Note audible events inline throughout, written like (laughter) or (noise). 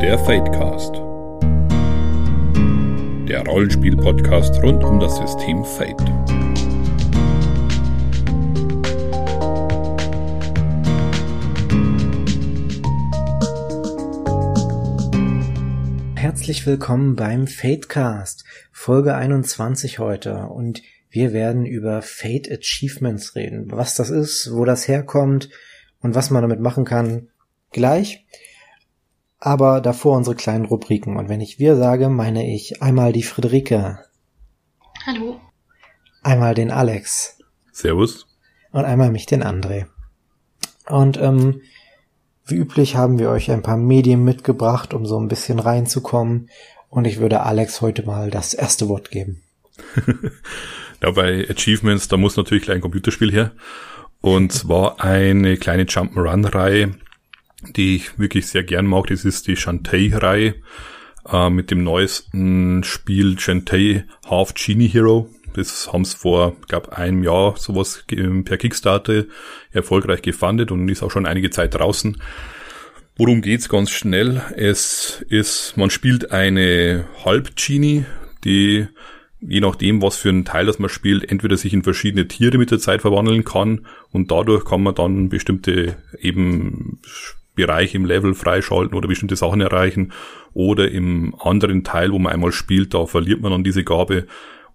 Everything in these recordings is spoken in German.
Der Fadecast. Der Rollenspiel-Podcast rund um das System Fate. Herzlich willkommen beim Fadecast, Folge 21 heute und wir werden über Fate Achievements reden. Was das ist, wo das herkommt und was man damit machen kann, gleich. Aber davor unsere kleinen Rubriken. Und wenn ich wir sage, meine ich einmal die Friederike. Hallo. Einmal den Alex. Servus. Und einmal mich, den André. Und ähm, wie üblich haben wir euch ein paar Medien mitgebracht, um so ein bisschen reinzukommen. Und ich würde Alex heute mal das erste Wort geben. (laughs) ja, bei Achievements, da muss natürlich gleich ein Computerspiel her. Und zwar eine kleine Jump'n'Run-Reihe, die ich wirklich sehr gern mag. Das ist die Shantae-Reihe äh, mit dem neuesten Spiel Shantae Half Genie Hero. Das haben sie vor, glaube einem Jahr sowas per Kickstarter erfolgreich gefundet und ist auch schon einige Zeit draußen. Worum geht's ganz schnell? Es ist, man spielt eine Halb-Genie, die je nachdem, was für ein Teil das man spielt, entweder sich in verschiedene Tiere mit der Zeit verwandeln kann und dadurch kann man dann bestimmte eben Bereiche im Level freischalten oder bestimmte Sachen erreichen oder im anderen Teil, wo man einmal spielt, da verliert man dann diese Gabe,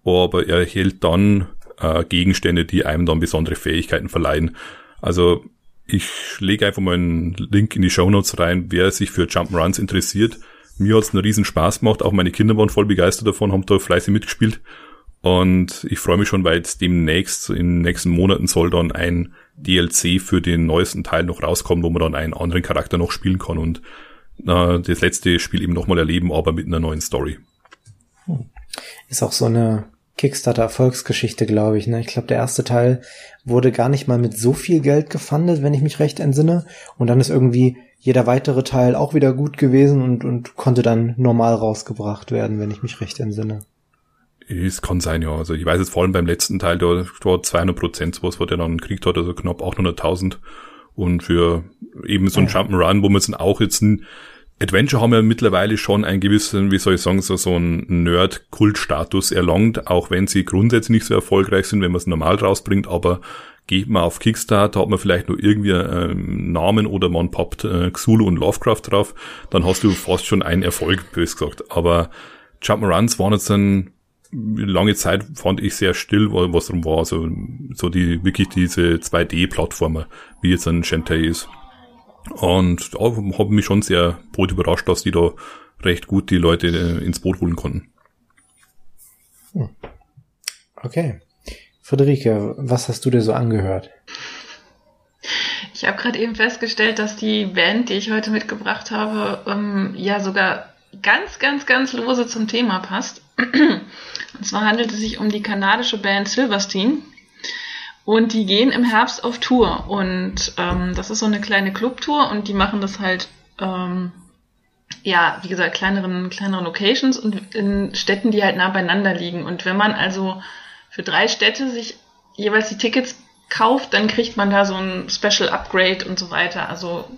aber er erhält dann äh, Gegenstände, die einem dann besondere Fähigkeiten verleihen. Also ich lege einfach mal einen Link in die Show Notes rein, wer sich für Jump'n'Runs interessiert mir hat's einen riesen Spaß gemacht. Auch meine Kinder waren voll begeistert davon, haben da fleißig mitgespielt. Und ich freue mich schon, weil jetzt demnächst, in den nächsten Monaten soll dann ein DLC für den neuesten Teil noch rauskommen, wo man dann einen anderen Charakter noch spielen kann und äh, das letzte Spiel eben nochmal erleben, aber mit einer neuen Story. Ist auch so eine Kickstarter-Erfolgsgeschichte, glaube ich. Ne? Ich glaube, der erste Teil wurde gar nicht mal mit so viel Geld gefundet, wenn ich mich recht entsinne. Und dann ist irgendwie jeder weitere Teil auch wieder gut gewesen und, und konnte dann normal rausgebracht werden, wenn ich mich recht entsinne. Es kann sein, ja. Also ich weiß jetzt vor allem beim letzten Teil, da war 200 Prozent was, was der dann gekriegt hat, also knapp 800.000. Und für eben so ein ja. Jump'n'Run, wo man es dann auch jetzt ein Adventure haben ja mittlerweile schon einen gewissen, wie soll ich sagen, so, so einen Nerd-Kult-Status erlangt, auch wenn sie grundsätzlich nicht so erfolgreich sind, wenn man es normal rausbringt, aber geht man auf Kickstarter, hat man vielleicht nur irgendwie einen Namen oder man poppt äh, Xulu und Lovecraft drauf, dann hast du fast schon einen Erfolg, bös gesagt. Aber Jump'n'Runs waren jetzt dann lange Zeit fand ich sehr still, was drum war. Also so die wirklich diese 2D-Plattformer, wie jetzt ein Shantae ist. Und da habe mich schon sehr brot überrascht, dass die da recht gut die Leute äh, ins Boot holen konnten. Hm. Okay. Friederike, was hast du dir so angehört? Ich habe gerade eben festgestellt, dass die Band, die ich heute mitgebracht habe, ähm, ja sogar ganz, ganz, ganz lose zum Thema passt. Und zwar handelt es sich um die kanadische Band Silverstein. Und die gehen im Herbst auf Tour. Und ähm, das ist so eine kleine Clubtour und die machen das halt, ähm, ja, wie gesagt, kleineren, kleineren Locations und in Städten, die halt nah beieinander liegen. Und wenn man also für drei Städte sich jeweils die Tickets kauft, dann kriegt man da so ein Special Upgrade und so weiter. Also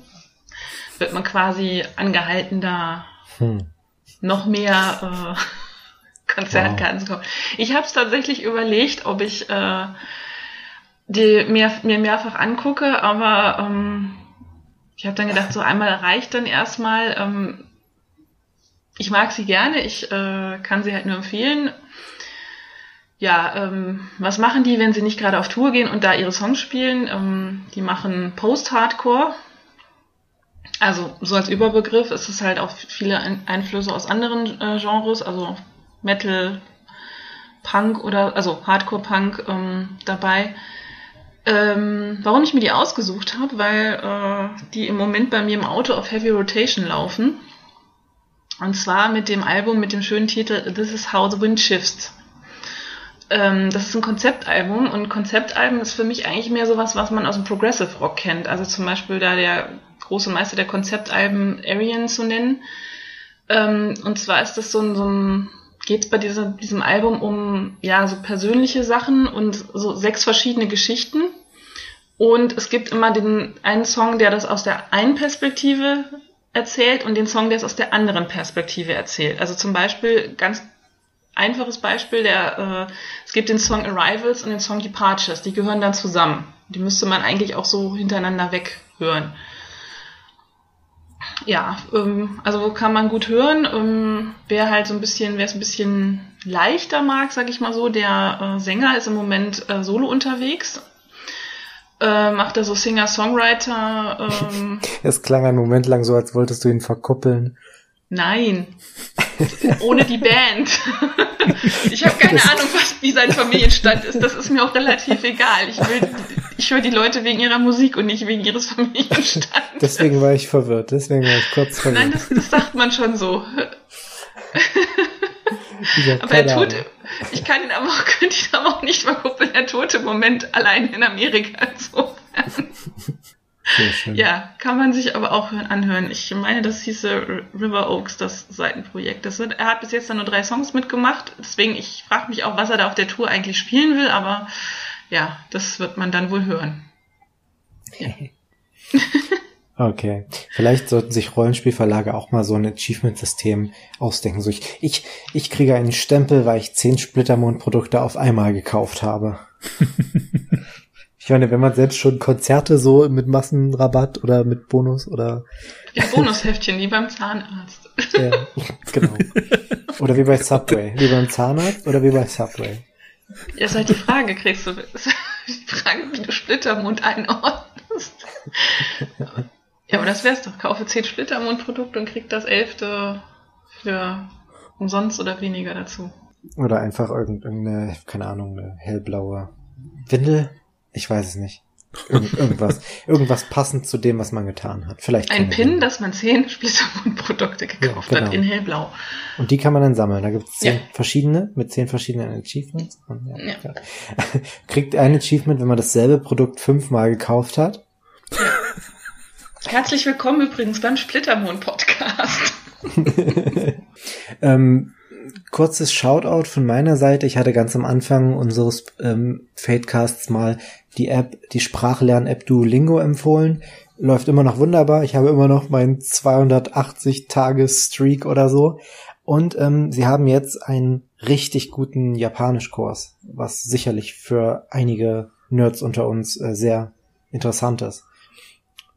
wird man quasi angehalten, da hm. noch mehr äh, Konzertkarten zu kaufen. Ich habe es tatsächlich überlegt, ob ich äh, die mehr, mir mehrfach angucke, aber ähm, ich habe dann gedacht, so einmal reicht dann erstmal. Ähm, ich mag sie gerne, ich äh, kann sie halt nur empfehlen ja, ähm, was machen die, wenn sie nicht gerade auf Tour gehen und da ihre Songs spielen? Ähm, die machen Post-Hardcore. Also so als Überbegriff ist es halt auch viele Einflüsse aus anderen äh, Genres, also Metal, Punk oder also Hardcore-Punk ähm, dabei. Ähm, warum ich mir die ausgesucht habe, weil äh, die im Moment bei mir im Auto auf Heavy Rotation laufen. Und zwar mit dem Album mit dem schönen Titel This is How the Wind Shifts ähm, das ist ein Konzeptalbum und Konzeptalbum ist für mich eigentlich mehr sowas, was man aus dem Progressive Rock kennt. Also zum Beispiel da der große Meister der Konzeptalben Arian zu nennen. Ähm, und zwar ist das so ein, so ein geht es bei dieser, diesem Album um ja so persönliche Sachen und so sechs verschiedene Geschichten. Und es gibt immer den einen Song, der das aus der einen Perspektive erzählt und den Song, der es aus der anderen Perspektive erzählt. Also zum Beispiel, ganz einfaches Beispiel, der, äh, es gibt den Song Arrivals und den Song Departures, die gehören dann zusammen. Die müsste man eigentlich auch so hintereinander weghören. Ja, ähm, also kann man gut hören. Ähm, wer halt so ein bisschen, wer es ein bisschen leichter mag, sag ich mal so, der äh, Sänger ist im Moment äh, solo unterwegs äh, macht er so Singer-Songwriter. Ähm. (laughs) es klang einen Moment lang so, als wolltest du ihn verkuppeln. Nein, (laughs) ohne die Band. ich habe keine das Ahnung, was, wie sein Familienstand ist. Das ist mir auch relativ egal. Ich will, ich höre die Leute wegen ihrer Musik und nicht wegen ihres Familienstandes. Deswegen war ich verwirrt. Deswegen war ich kurz verwirrt. Nein, das, das sagt man schon so. aber er tut, ich kann ihn aber auch, könnte ihn aber auch nicht verkuppeln. Er tut im Moment allein in Amerika. Insofern. Ja, kann man sich aber auch anhören. Ich meine, das hieße River Oaks, das Seitenprojekt. Das wird, er hat bis jetzt dann nur drei Songs mitgemacht. Deswegen, ich frage mich auch, was er da auf der Tour eigentlich spielen will. Aber ja, das wird man dann wohl hören. Ja. (laughs) Okay. Vielleicht sollten sich Rollenspielverlage auch mal so ein Achievement-System ausdenken. So ich, ich, ich kriege einen Stempel, weil ich zehn Splittermond-Produkte auf einmal gekauft habe. (laughs) ich meine, wenn man selbst schon Konzerte so mit Massenrabatt oder mit Bonus oder. Die Bonusheftchen, wie beim Zahnarzt. ja, genau. Oder wie bei (laughs) Subway. Wie beim Zahnarzt oder wie bei Subway. Ja, ist halt die Frage, kriegst du, die Frage, wie du Splittermond einordnest. Ja, aber das wär's doch. Kaufe 10 Splitter im Mundprodukt und krieg das elfte für umsonst oder weniger dazu. Oder einfach irgendeine, keine Ahnung, eine hellblaue Windel. Ich weiß es nicht. Irgend, irgendwas. (laughs) irgendwas passend zu dem, was man getan hat. Vielleicht. Ein Pin, dass man 10 Splittermund-Produkte gekauft ja, genau. hat in hellblau. Und die kann man dann sammeln. Da gibt es zehn ja. verschiedene mit zehn verschiedenen Achievements. Und ja, ja. (laughs) Kriegt ein Achievement, wenn man dasselbe Produkt fünfmal gekauft hat. Herzlich willkommen übrigens beim Splittermond-Podcast. (laughs) ähm, kurzes Shoutout von meiner Seite. Ich hatte ganz am Anfang unseres ähm, Fadecasts mal die App, die Sprachlern-App Duolingo empfohlen. Läuft immer noch wunderbar. Ich habe immer noch meinen 280-Tages-Streak oder so. Und ähm, sie haben jetzt einen richtig guten Japanischkurs, was sicherlich für einige Nerds unter uns äh, sehr interessant ist.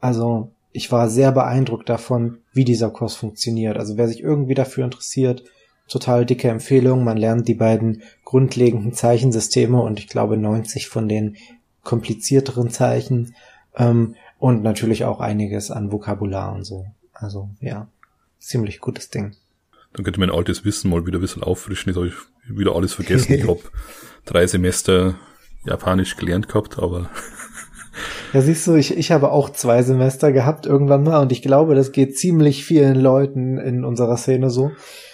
Also ich war sehr beeindruckt davon, wie dieser Kurs funktioniert. Also wer sich irgendwie dafür interessiert, total dicke Empfehlung. Man lernt die beiden grundlegenden Zeichensysteme und ich glaube 90 von den komplizierteren Zeichen ähm, und natürlich auch einiges an Vokabular und so. Also ja, ziemlich gutes Ding. Dann könnte mein altes Wissen mal wieder ein bisschen auffrischen. Jetzt habe ich wieder alles vergessen. ich habe (laughs) drei Semester Japanisch gelernt gehabt, aber Ja, siehst du, ich, ich habe auch zwei Semester gehabt irgendwann mal und ich glaube, das geht ziemlich vielen Leuten in unserer Szene so.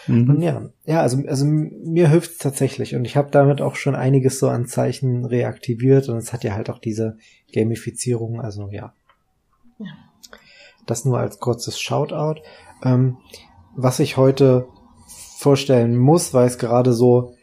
Mhm. Und ja, ja, also, also mir hilft's tatsächlich und ich habe damit auch schon einiges so an Zeichen reaktiviert und es hat ja halt auch diese Gamifizierung, also ja. ja. Das nur als kurzes Shoutout. Ähm, was ich heute vorstellen muss, weil es gerade so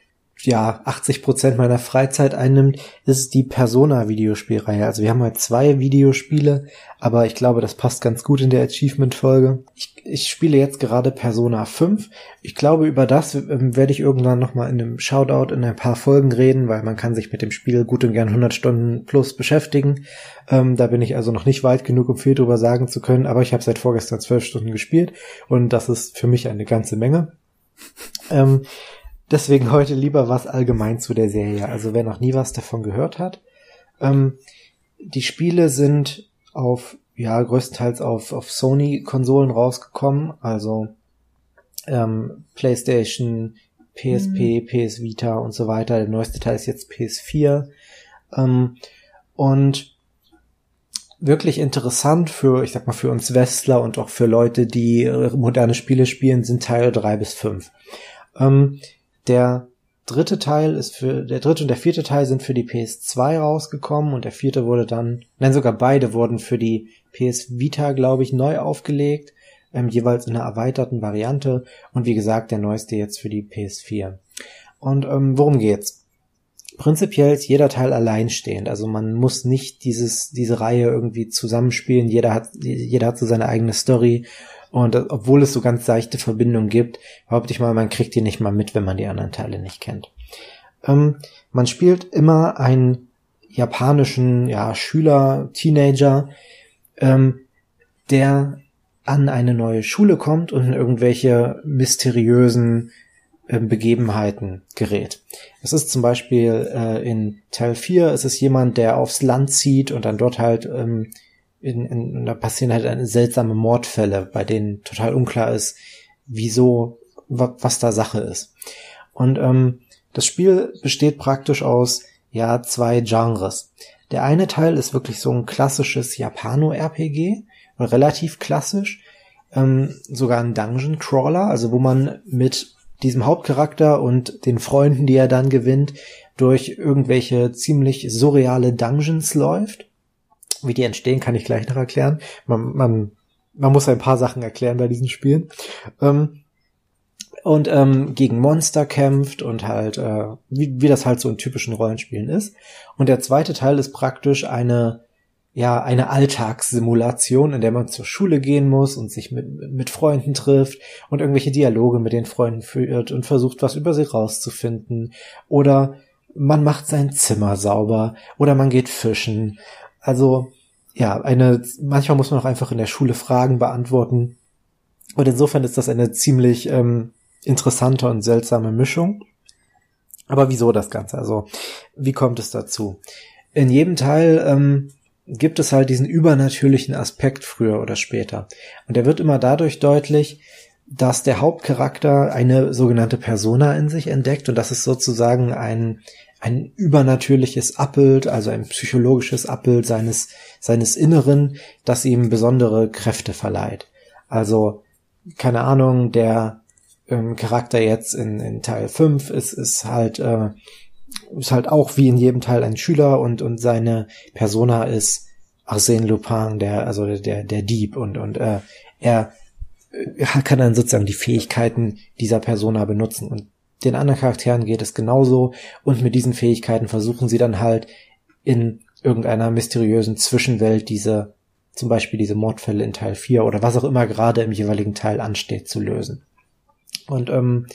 ja 80 Prozent meiner Freizeit einnimmt, ist die Persona-Videospielreihe. Also wir haben halt zwei Videospiele, aber ich glaube, das passt ganz gut in der Achievement-Folge. Ich, ich spiele jetzt gerade Persona 5. Ich glaube, über das ähm, werde ich irgendwann nochmal in einem Shoutout in ein paar Folgen reden, weil man kann sich mit dem Spiel gut und gern 100 Stunden plus beschäftigen. Ähm, da bin ich also noch nicht weit genug, um viel drüber sagen zu können, aber ich habe seit vorgestern zwölf Stunden gespielt und das ist für mich eine ganze Menge. Ähm, Deswegen heute lieber was allgemein zu der Serie. Also wer noch nie was davon gehört hat. Ähm, die Spiele sind auf, ja, größtenteils auf, auf Sony-Konsolen rausgekommen. Also ähm, PlayStation, PSP, mhm. PS Vita und so weiter. Der neueste Teil ist jetzt PS4. Ähm, und wirklich interessant für, ich sag mal, für uns Westler und auch für Leute, die moderne Spiele spielen, sind Teil drei bis fünf. Ähm, der dritte Teil ist für, der dritte und der vierte Teil sind für die PS2 rausgekommen und der vierte wurde dann, nein, sogar beide wurden für die PS Vita, glaube ich, neu aufgelegt, ähm, jeweils in einer erweiterten Variante und wie gesagt, der neueste jetzt für die PS4. Und ähm, worum geht's? Prinzipiell ist jeder Teil alleinstehend, also man muss nicht dieses, diese Reihe irgendwie zusammenspielen, jeder hat, jeder hat so seine eigene Story Und obwohl es so ganz seichte Verbindungen gibt, behaupte ich mal, man kriegt die nicht mal mit, wenn man die anderen Teile nicht kennt. Ähm, man spielt immer einen japanischen ja, Schüler, Teenager, ähm, der an eine neue Schule kommt und in irgendwelche mysteriösen äh, Begebenheiten gerät. Es ist zum Beispiel äh, in Teil 4, es ist jemand, der aufs Land zieht und dann dort halt ähm, in, in, in, da passieren halt seltsame Mordfälle, bei denen total unklar ist, wieso, wa, was da Sache ist. Und ähm, das Spiel besteht praktisch aus ja zwei Genres. Der eine Teil ist wirklich so ein klassisches Japano-RPG, relativ klassisch, ähm, sogar ein Dungeon Crawler, also wo man mit diesem Hauptcharakter und den Freunden, die er dann gewinnt, durch irgendwelche ziemlich surreale Dungeons läuft. Wie die entstehen, kann ich gleich noch erklären. Man, man, man muss ein paar Sachen erklären bei diesen Spielen. Ähm, und ähm, gegen Monster kämpft und halt, äh, wie, wie das halt so in typischen Rollenspielen ist. Und der zweite Teil ist praktisch eine, ja, eine Alltagssimulation, in der man zur Schule gehen muss und sich mit, mit Freunden trifft und irgendwelche Dialoge mit den Freunden führt und versucht, was über sie rauszufinden. Oder man macht sein Zimmer sauber oder man geht fischen. Also, ja, eine, manchmal muss man auch einfach in der Schule Fragen beantworten. Und insofern ist das eine ziemlich ähm, interessante und seltsame Mischung. Aber wieso das Ganze? Also, wie kommt es dazu? In jedem Teil ähm, gibt es halt diesen übernatürlichen Aspekt früher oder später. Und der wird immer dadurch deutlich, dass der Hauptcharakter eine sogenannte Persona in sich entdeckt und das ist sozusagen ein, ein übernatürliches Abbild, also ein psychologisches Abbild seines, seines Inneren, das ihm besondere Kräfte verleiht. Also, keine Ahnung, der ähm, Charakter jetzt in, in Teil 5 ist, ist halt, äh, ist halt auch wie in jedem Teil ein Schüler und, und seine Persona ist Arsène Lupin, der, also der, der Dieb und, und äh, er kann dann sozusagen die Fähigkeiten dieser Persona benutzen und den anderen Charakteren geht es genauso und mit diesen Fähigkeiten versuchen sie dann halt in irgendeiner mysteriösen Zwischenwelt diese, zum Beispiel diese Mordfälle in Teil 4 oder was auch immer gerade im jeweiligen Teil ansteht zu lösen. Und ähm,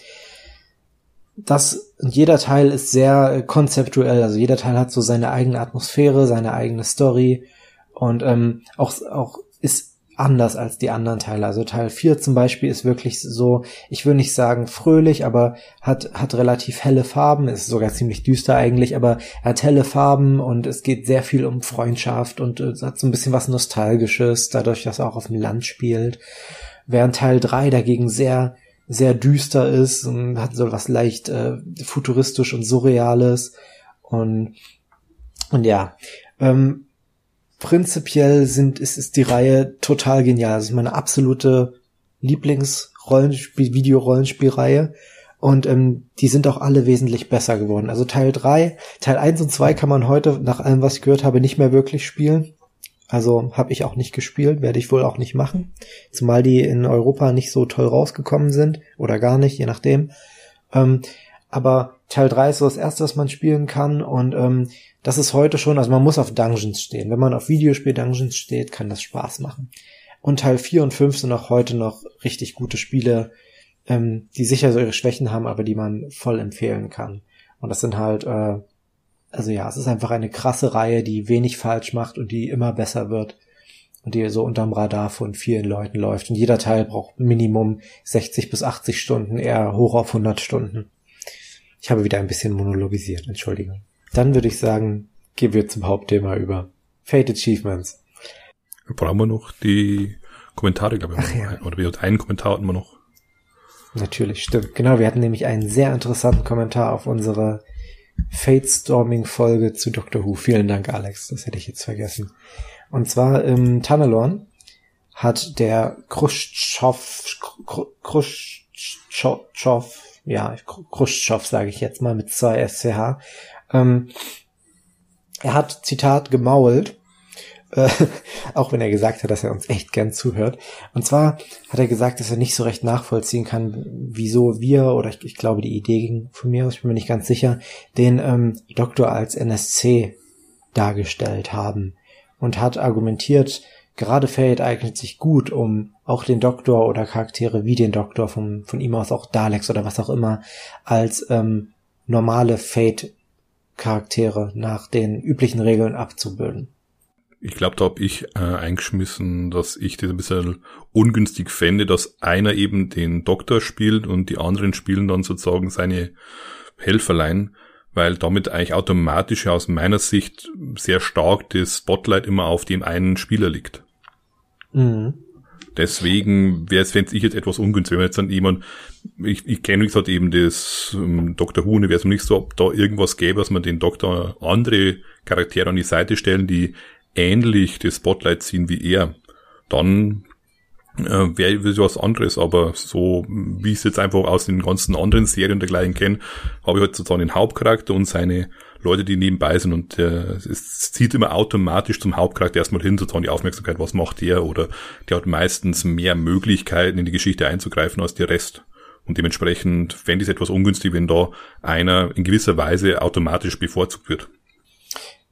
das, jeder Teil ist sehr konzeptuell, also jeder Teil hat so seine eigene Atmosphäre, seine eigene Story und ähm, auch, auch ist anders als die anderen Teile. Also Teil 4 zum Beispiel ist wirklich so, ich würde nicht sagen fröhlich, aber hat, hat relativ helle Farben, ist sogar ziemlich düster eigentlich, aber er hat helle Farben und es geht sehr viel um Freundschaft und es hat so ein bisschen was Nostalgisches, dadurch, dass er auch auf dem Land spielt. Während Teil 3 dagegen sehr sehr düster ist und hat so was leicht äh, futuristisch und surreales und und ja ähm, prinzipiell sind ist ist die Reihe total genial. Das ist meine absolute Lieblingsrollenspiel Videorollenspielreihe und ähm, die sind auch alle wesentlich besser geworden. Also Teil 3, Teil 1 und 2 kann man heute nach allem was ich gehört habe nicht mehr wirklich spielen. Also habe ich auch nicht gespielt, werde ich wohl auch nicht machen. Zumal die in Europa nicht so toll rausgekommen sind oder gar nicht, je nachdem. Ähm, aber Teil 3 ist so das erste, was man spielen kann und ähm, das ist heute schon, also man muss auf Dungeons stehen. Wenn man auf Videospiel-Dungeons steht, kann das Spaß machen. Und Teil 4 und 5 sind auch heute noch richtig gute Spiele, ähm, die sicher so ihre Schwächen haben, aber die man voll empfehlen kann. Und das sind halt äh, also ja, es ist einfach eine krasse Reihe, die wenig falsch macht und die immer besser wird und die so unterm Radar von vielen Leuten läuft. Und jeder Teil braucht Minimum 60 bis 80 Stunden, eher hoch auf 100 Stunden. Ich habe wieder ein bisschen monologisiert, Entschuldigung. Dann würde ich sagen, gehen wir zum Hauptthema über. Fate Achievements. Brauchen wir noch die Kommentare, glaube ich. Ach, ja. Oder wir einen Kommentar hatten wir noch. Natürlich, stimmt. Genau, wir hatten nämlich einen sehr interessanten Kommentar auf unsere Fate-Storming-Folge zu Doctor Who. Vielen Dank, Alex. Das hätte ich jetzt vergessen. Und zwar im Tunnelorn hat der Khrushchev, Khrushchev, ja, Khrushchev sage ich jetzt mal mit zwei SCH, ähm, er hat, Zitat, gemault äh, (laughs) auch wenn er gesagt hat, dass er uns echt gern zuhört. Und zwar hat er gesagt, dass er nicht so recht nachvollziehen kann, wieso wir, oder ich, ich glaube die Idee ging von mir aus, ich bin mir nicht ganz sicher, den ähm, Doktor als NSC dargestellt haben und hat argumentiert, gerade Fate eignet sich gut, um auch den Doktor oder Charaktere wie den Doktor von, von ihm aus auch Daleks oder was auch immer als ähm, normale Fate-Charaktere nach den üblichen Regeln abzubilden. Ich glaube, da habe ich äh, eingeschmissen, dass ich das ein bisschen ungünstig fände, dass einer eben den Doktor spielt und die anderen spielen dann sozusagen seine Helferlein, weil damit eigentlich automatisch aus meiner Sicht sehr stark das Spotlight immer auf dem einen Spieler liegt. Mhm. Deswegen wäre es, fände ich jetzt etwas ungünstig, wenn jetzt dann jemand, ich, ich kenne wie gesagt eben das ähm, Dr. Who-Universum nicht so, ob da irgendwas gäbe, dass man den Doktor andere Charaktere an die Seite stellen, die ähnlich das Spotlight ziehen wie er. Dann äh, wäre was anderes, aber so wie ich es jetzt einfach aus den ganzen anderen Serien dergleichen kenne, habe ich halt sozusagen den Hauptcharakter und seine Leute, die nebenbei sind und äh, es zieht immer automatisch zum Hauptcharakter erstmal hin, sozusagen die Aufmerksamkeit, was macht der oder der hat meistens mehr Möglichkeiten in die Geschichte einzugreifen als der Rest. Und dementsprechend fände ich es etwas ungünstig, wenn da einer in gewisser Weise automatisch bevorzugt wird.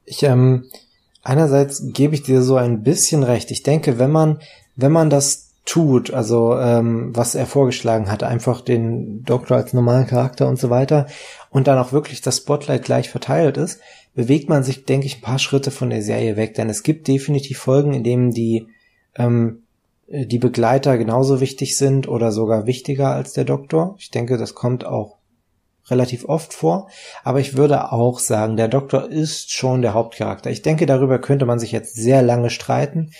Ich, ähm, einerseits gebe ich dir so ein bisschen recht. Ich denke, wenn man, wenn man das tut, also ähm, was er vorgeschlagen hat, einfach den Doktor als normalen Charakter und so weiter, und dann auch wirklich das Spotlight gleich verteilt ist, bewegt man sich, denke ich, ein paar Schritte von der Serie weg. Denn es gibt definitiv Folgen, in denen die, ähm, die Begleiter genauso wichtig sind oder sogar wichtiger als der Doktor. Ich denke, das kommt auch relativ oft vor. Aber ich würde auch sagen, der Doktor ist schon der Hauptcharakter. Ich denke, darüber könnte man sich jetzt sehr lange streiten.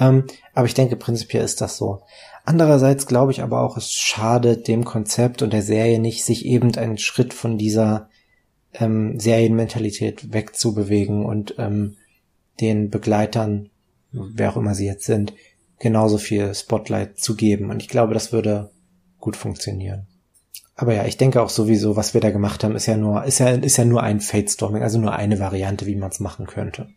Ähm, aber ich denke, prinzipiell ist das so. Andererseits glaube ich aber auch, es schadet dem Konzept und der Serie nicht, sich eben einen Schritt von dieser ähm, Serienmentalität wegzubewegen und ähm, den Begleitern, wer auch immer sie jetzt sind, genauso viel Spotlight zu geben. Und ich glaube, das würde gut funktionieren. Aber ja, ich denke auch sowieso, was wir da gemacht haben, ist ja nur, ist ja, ist ja nur ein Fate Storming, also nur eine Variante, wie man es machen könnte.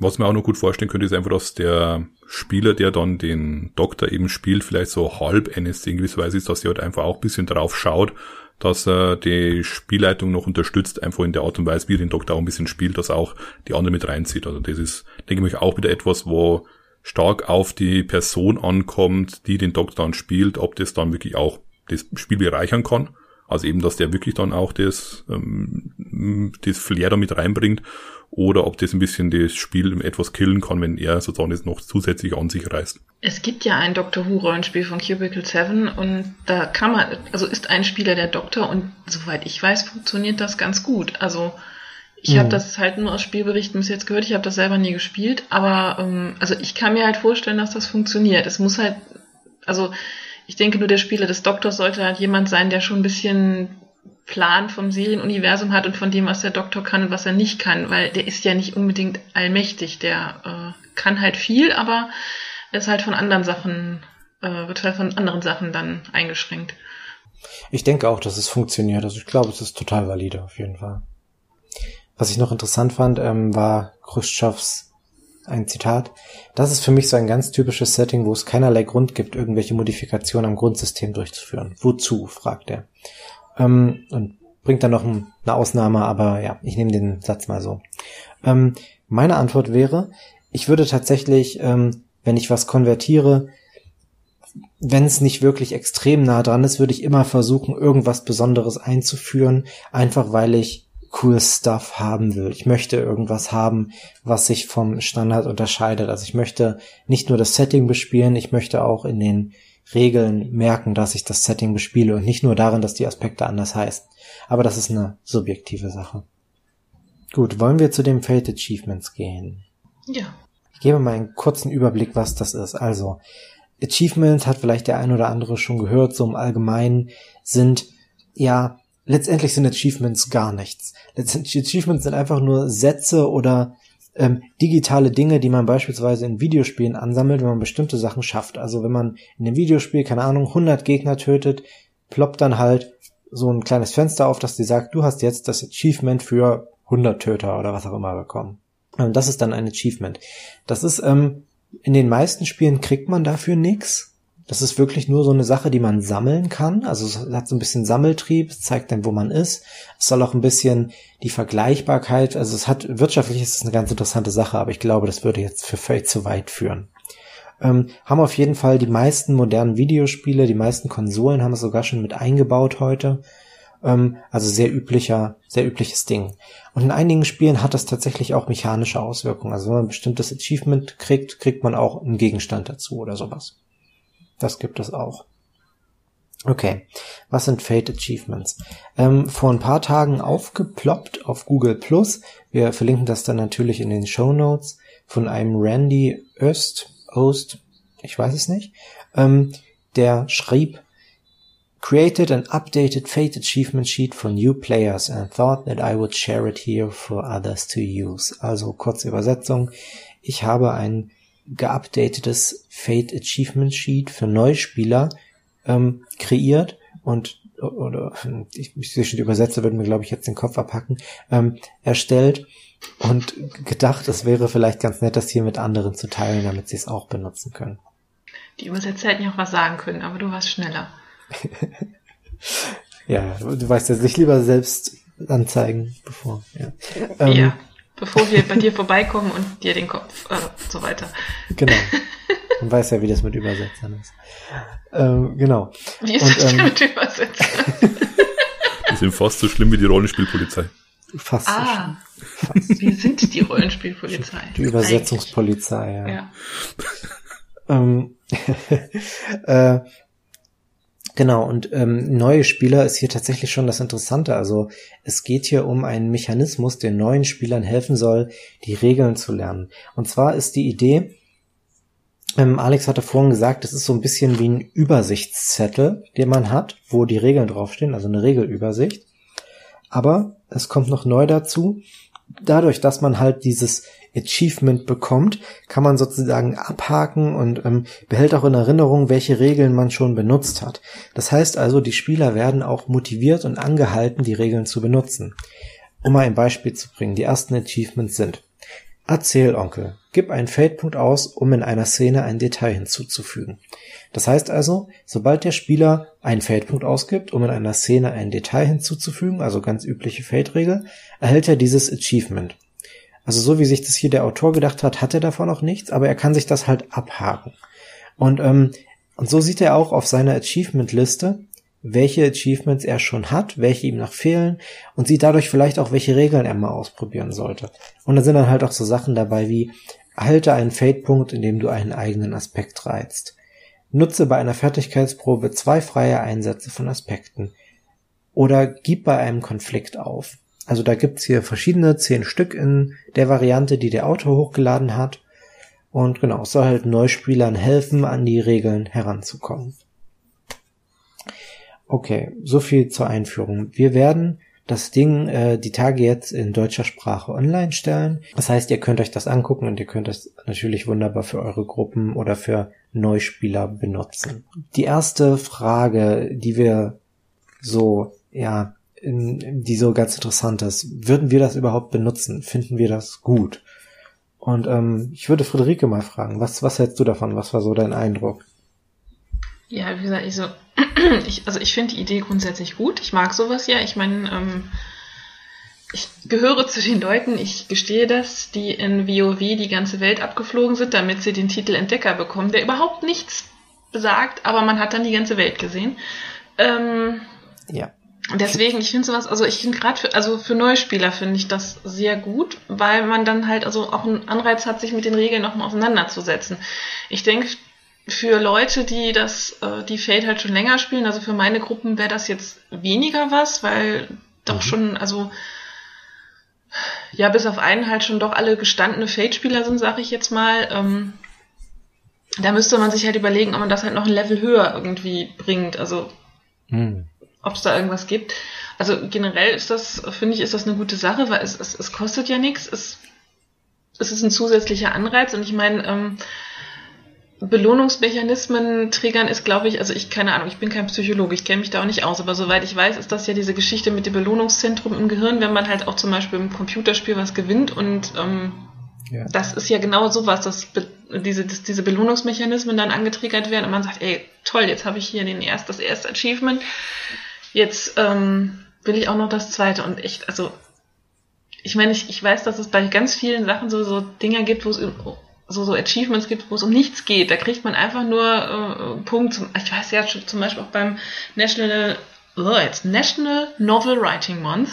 Was man auch noch gut vorstellen könnte, ist einfach, dass der Spieler, der dann den Doktor eben spielt, vielleicht so halb NSC in gewisser Weise ist, dass er halt einfach auch ein bisschen drauf schaut, dass er die Spielleitung noch unterstützt, einfach in der Art und Weise, wie er den Doktor auch ein bisschen spielt, dass er auch die anderen mit reinzieht. Also das ist, denke ich, auch wieder etwas, wo stark auf die Person ankommt, die den Doktor dann spielt, ob das dann wirklich auch das Spiel bereichern kann. Also eben, dass der wirklich dann auch das, ähm, das Flair da mit reinbringt oder ob das ein bisschen das Spiel etwas killen kann, wenn er sozusagen jetzt noch zusätzlich an sich reißt. Es gibt ja ein Doctor Who Rollenspiel von Cubicle 7 und da kann man, also ist ein Spieler der Doktor und soweit ich weiß, funktioniert das ganz gut. Also ich habe das halt nur aus Spielberichten bis jetzt gehört, ich habe das selber nie gespielt, aber ähm, also ich kann mir halt vorstellen, dass das funktioniert. Es muss halt, also ich denke nur, der Spieler des Doktors sollte halt jemand sein, der schon ein bisschen Plan vom Serienuniversum hat und von dem, was der Doktor kann und was er nicht kann, weil der ist ja nicht unbedingt allmächtig. Der äh, kann halt viel, aber er ist halt von anderen Sachen, äh, wird halt von anderen Sachen dann eingeschränkt. Ich denke auch, dass es funktioniert. Also ich glaube, es ist total valide auf jeden Fall. Was ich noch interessant fand, ähm, war Khrushchevs ein Zitat. Das ist für mich so ein ganz typisches Setting, wo es keinerlei Grund gibt, irgendwelche Modifikationen am Grundsystem durchzuführen. Wozu? fragt er. Ähm, und bringt dann noch eine Ausnahme, aber ja, ich nehme den Satz mal so. Ähm, meine Antwort wäre, ich würde tatsächlich, ähm, wenn ich was konvertiere, wenn es nicht wirklich extrem nah dran ist, würde ich immer versuchen, irgendwas Besonderes einzuführen, einfach weil ich cool Stuff haben will. Ich möchte irgendwas haben, was sich vom Standard unterscheidet. Also ich möchte nicht nur das Setting bespielen, ich möchte auch in den Regeln merken, dass ich das Setting bespiele und nicht nur darin, dass die Aspekte anders heißen. Aber das ist eine subjektive Sache. Gut, wollen wir zu den Fate Achievements gehen? Ja. Ich gebe mal einen kurzen Überblick, was das ist. Also, Achievements hat vielleicht der ein oder andere schon gehört, so im Allgemeinen sind, ja, letztendlich sind Achievements gar nichts. Letztendlich Achievements sind einfach nur Sätze oder ähm, digitale Dinge, die man beispielsweise in Videospielen ansammelt, wenn man bestimmte Sachen schafft. Also wenn man in einem Videospiel, keine Ahnung, 100 Gegner tötet, ploppt dann halt so ein kleines Fenster auf, das dir sagt, du hast jetzt das Achievement für 100 Töter oder was auch immer bekommen. Und das ist dann ein Achievement. Das ist, ähm, in den meisten Spielen kriegt man dafür nichts. Das ist wirklich nur so eine Sache, die man sammeln kann. Also es hat so ein bisschen Sammeltrieb, es zeigt dann, wo man ist. Es soll auch ein bisschen die Vergleichbarkeit, also es hat, wirtschaftlich ist es eine ganz interessante Sache, aber ich glaube, das würde jetzt für völlig zu weit führen. Ähm, haben auf jeden Fall die meisten modernen Videospiele, die meisten Konsolen haben es sogar schon mit eingebaut heute. Ähm, also sehr üblicher, sehr übliches Ding. Und in einigen Spielen hat das tatsächlich auch mechanische Auswirkungen. Also wenn man ein bestimmtes Achievement kriegt, kriegt man auch einen Gegenstand dazu oder sowas. Das gibt es auch. Okay, was sind Fate Achievements? Ähm, vor ein paar Tagen aufgeploppt auf Google Plus. Wir verlinken das dann natürlich in den Show Notes von einem Randy Öst, Ost, ich weiß es nicht. Ähm, der schrieb, created an updated Fate Achievement Sheet for new players and thought that I would share it here for others to use. Also kurze Übersetzung. Ich habe ein geupdatetes Fate Achievement Sheet für Neuspieler ähm, kreiert und oder ich, ich Übersetzer würden mir glaube ich jetzt den Kopf abhacken ähm, erstellt und gedacht, es wäre vielleicht ganz nett, das hier mit anderen zu teilen, damit sie es auch benutzen können. Die Übersetzer hätten ja auch was sagen können, aber du warst schneller. (laughs) ja, du weißt ja, sich lieber selbst anzeigen, bevor. Ja, ähm, ja bevor wir bei dir vorbeikommen und dir den Kopf äh, so weiter. Genau. (laughs) Man weiß ja, wie das mit Übersetzern ist. Ähm, genau. Wie ist und, das ähm, mit Übersetzern? (laughs) die sind fast so schlimm wie die Rollenspielpolizei. Fast ah, so fast. wir sind die Rollenspielpolizei. Die Übersetzungspolizei, ja. ja. ähm, (laughs) äh, Genau, und ähm, neue Spieler ist hier tatsächlich schon das Interessante. Also es geht hier um einen Mechanismus, der neuen Spielern helfen soll, die Regeln zu lernen. Und zwar ist die Idee, ähm, Alex hatte vorhin gesagt, es ist so ein bisschen wie ein Übersichtszettel, den man hat, wo die Regeln draufstehen, also eine Regelübersicht. Aber es kommt noch neu dazu, dadurch, dass man halt dieses Achievement bekommt, kann man sozusagen abhaken und ähm, behält auch in Erinnerung, welche Regeln man schon benutzt hat. Das heißt also, die Spieler werden auch motiviert und angehalten, die Regeln zu benutzen. Um mal ein Beispiel zu bringen, die ersten Achievements sind Erzähl, Onkel. Gib einen Feldpunkt aus, um in einer Szene ein Detail hinzuzufügen. Das heißt also, sobald der Spieler einen Feldpunkt ausgibt, um in einer Szene ein Detail hinzuzufügen, also ganz übliche Feldregel, erhält er dieses Achievement. Also so wie sich das hier der Autor gedacht hat, hat er davon noch nichts, aber er kann sich das halt abhaken. Und, ähm, und so sieht er auch auf seiner Achievement-Liste, welche Achievements er schon hat, welche ihm noch fehlen und sieht dadurch vielleicht auch, welche Regeln er mal ausprobieren sollte. Und da sind dann halt auch so Sachen dabei wie, erhalte einen Fade-Punkt, indem du einen eigenen Aspekt reizt. Nutze bei einer Fertigkeitsprobe zwei freie Einsätze von Aspekten. Oder gib bei einem Konflikt auf. Also da gibt's hier verschiedene, zehn Stück in der Variante, die der Autor hochgeladen hat. Und genau, es soll halt Neuspielern helfen, an die Regeln heranzukommen. Okay, so viel zur Einführung. Wir werden das Ding äh, die Tage jetzt in deutscher Sprache online stellen. Das heißt, ihr könnt euch das angucken und ihr könnt es natürlich wunderbar für eure Gruppen oder für Neuspieler benutzen. Die erste Frage, die wir so, ja, in, die so ganz interessant ist, würden wir das überhaupt benutzen? Finden wir das gut? Und ähm, ich würde Friederike mal fragen, was, was hältst du davon? Was war so dein Eindruck? Ja, wie gesagt, ich so, (clears throat) ich, also ich finde die Idee grundsätzlich gut. Ich mag sowas ja. Ich meine, ähm, ich gehöre zu den Leuten, ich gestehe das, die in WoW die ganze Welt abgeflogen sind, damit sie den Titel Entdecker bekommen, der überhaupt nichts besagt, aber man hat dann die ganze Welt gesehen. Ähm, ja. Deswegen, ich finde sowas, also ich finde gerade für, also für Neuspieler finde ich das sehr gut, weil man dann halt also auch einen Anreiz hat, sich mit den Regeln nochmal auseinanderzusetzen. Ich denke, für Leute, die das, äh, die Fate halt schon länger spielen, also für meine Gruppen wäre das jetzt weniger was, weil doch mhm. schon, also ja, bis auf einen halt schon doch alle gestandene Fate-Spieler sind, sag ich jetzt mal. Ähm, da müsste man sich halt überlegen, ob man das halt noch ein Level höher irgendwie bringt. Also mhm. ob es da irgendwas gibt. Also generell ist das, finde ich, ist das eine gute Sache, weil es, es, es kostet ja nichts. Es, es ist ein zusätzlicher Anreiz und ich meine, ähm, Belohnungsmechanismen triggern ist, glaube ich, also ich keine Ahnung, ich bin kein Psychologe, ich kenne mich da auch nicht aus, aber soweit ich weiß, ist das ja diese Geschichte mit dem Belohnungszentrum im Gehirn, wenn man halt auch zum Beispiel im Computerspiel was gewinnt und ähm, ja. das ist ja genau sowas, dass diese, dass diese Belohnungsmechanismen dann angetriggert werden und man sagt, ey, toll, jetzt habe ich hier den erst, das erste Achievement, jetzt ähm, will ich auch noch das zweite und echt, also ich meine, ich, ich weiß, dass es bei ganz vielen Sachen so, so Dinger gibt, wo es so, so Achievements gibt, wo es um nichts geht. Da kriegt man einfach nur äh, Punkt. Zum, ich weiß ja zum Beispiel auch beim National, oh, jetzt National Novel Writing Month.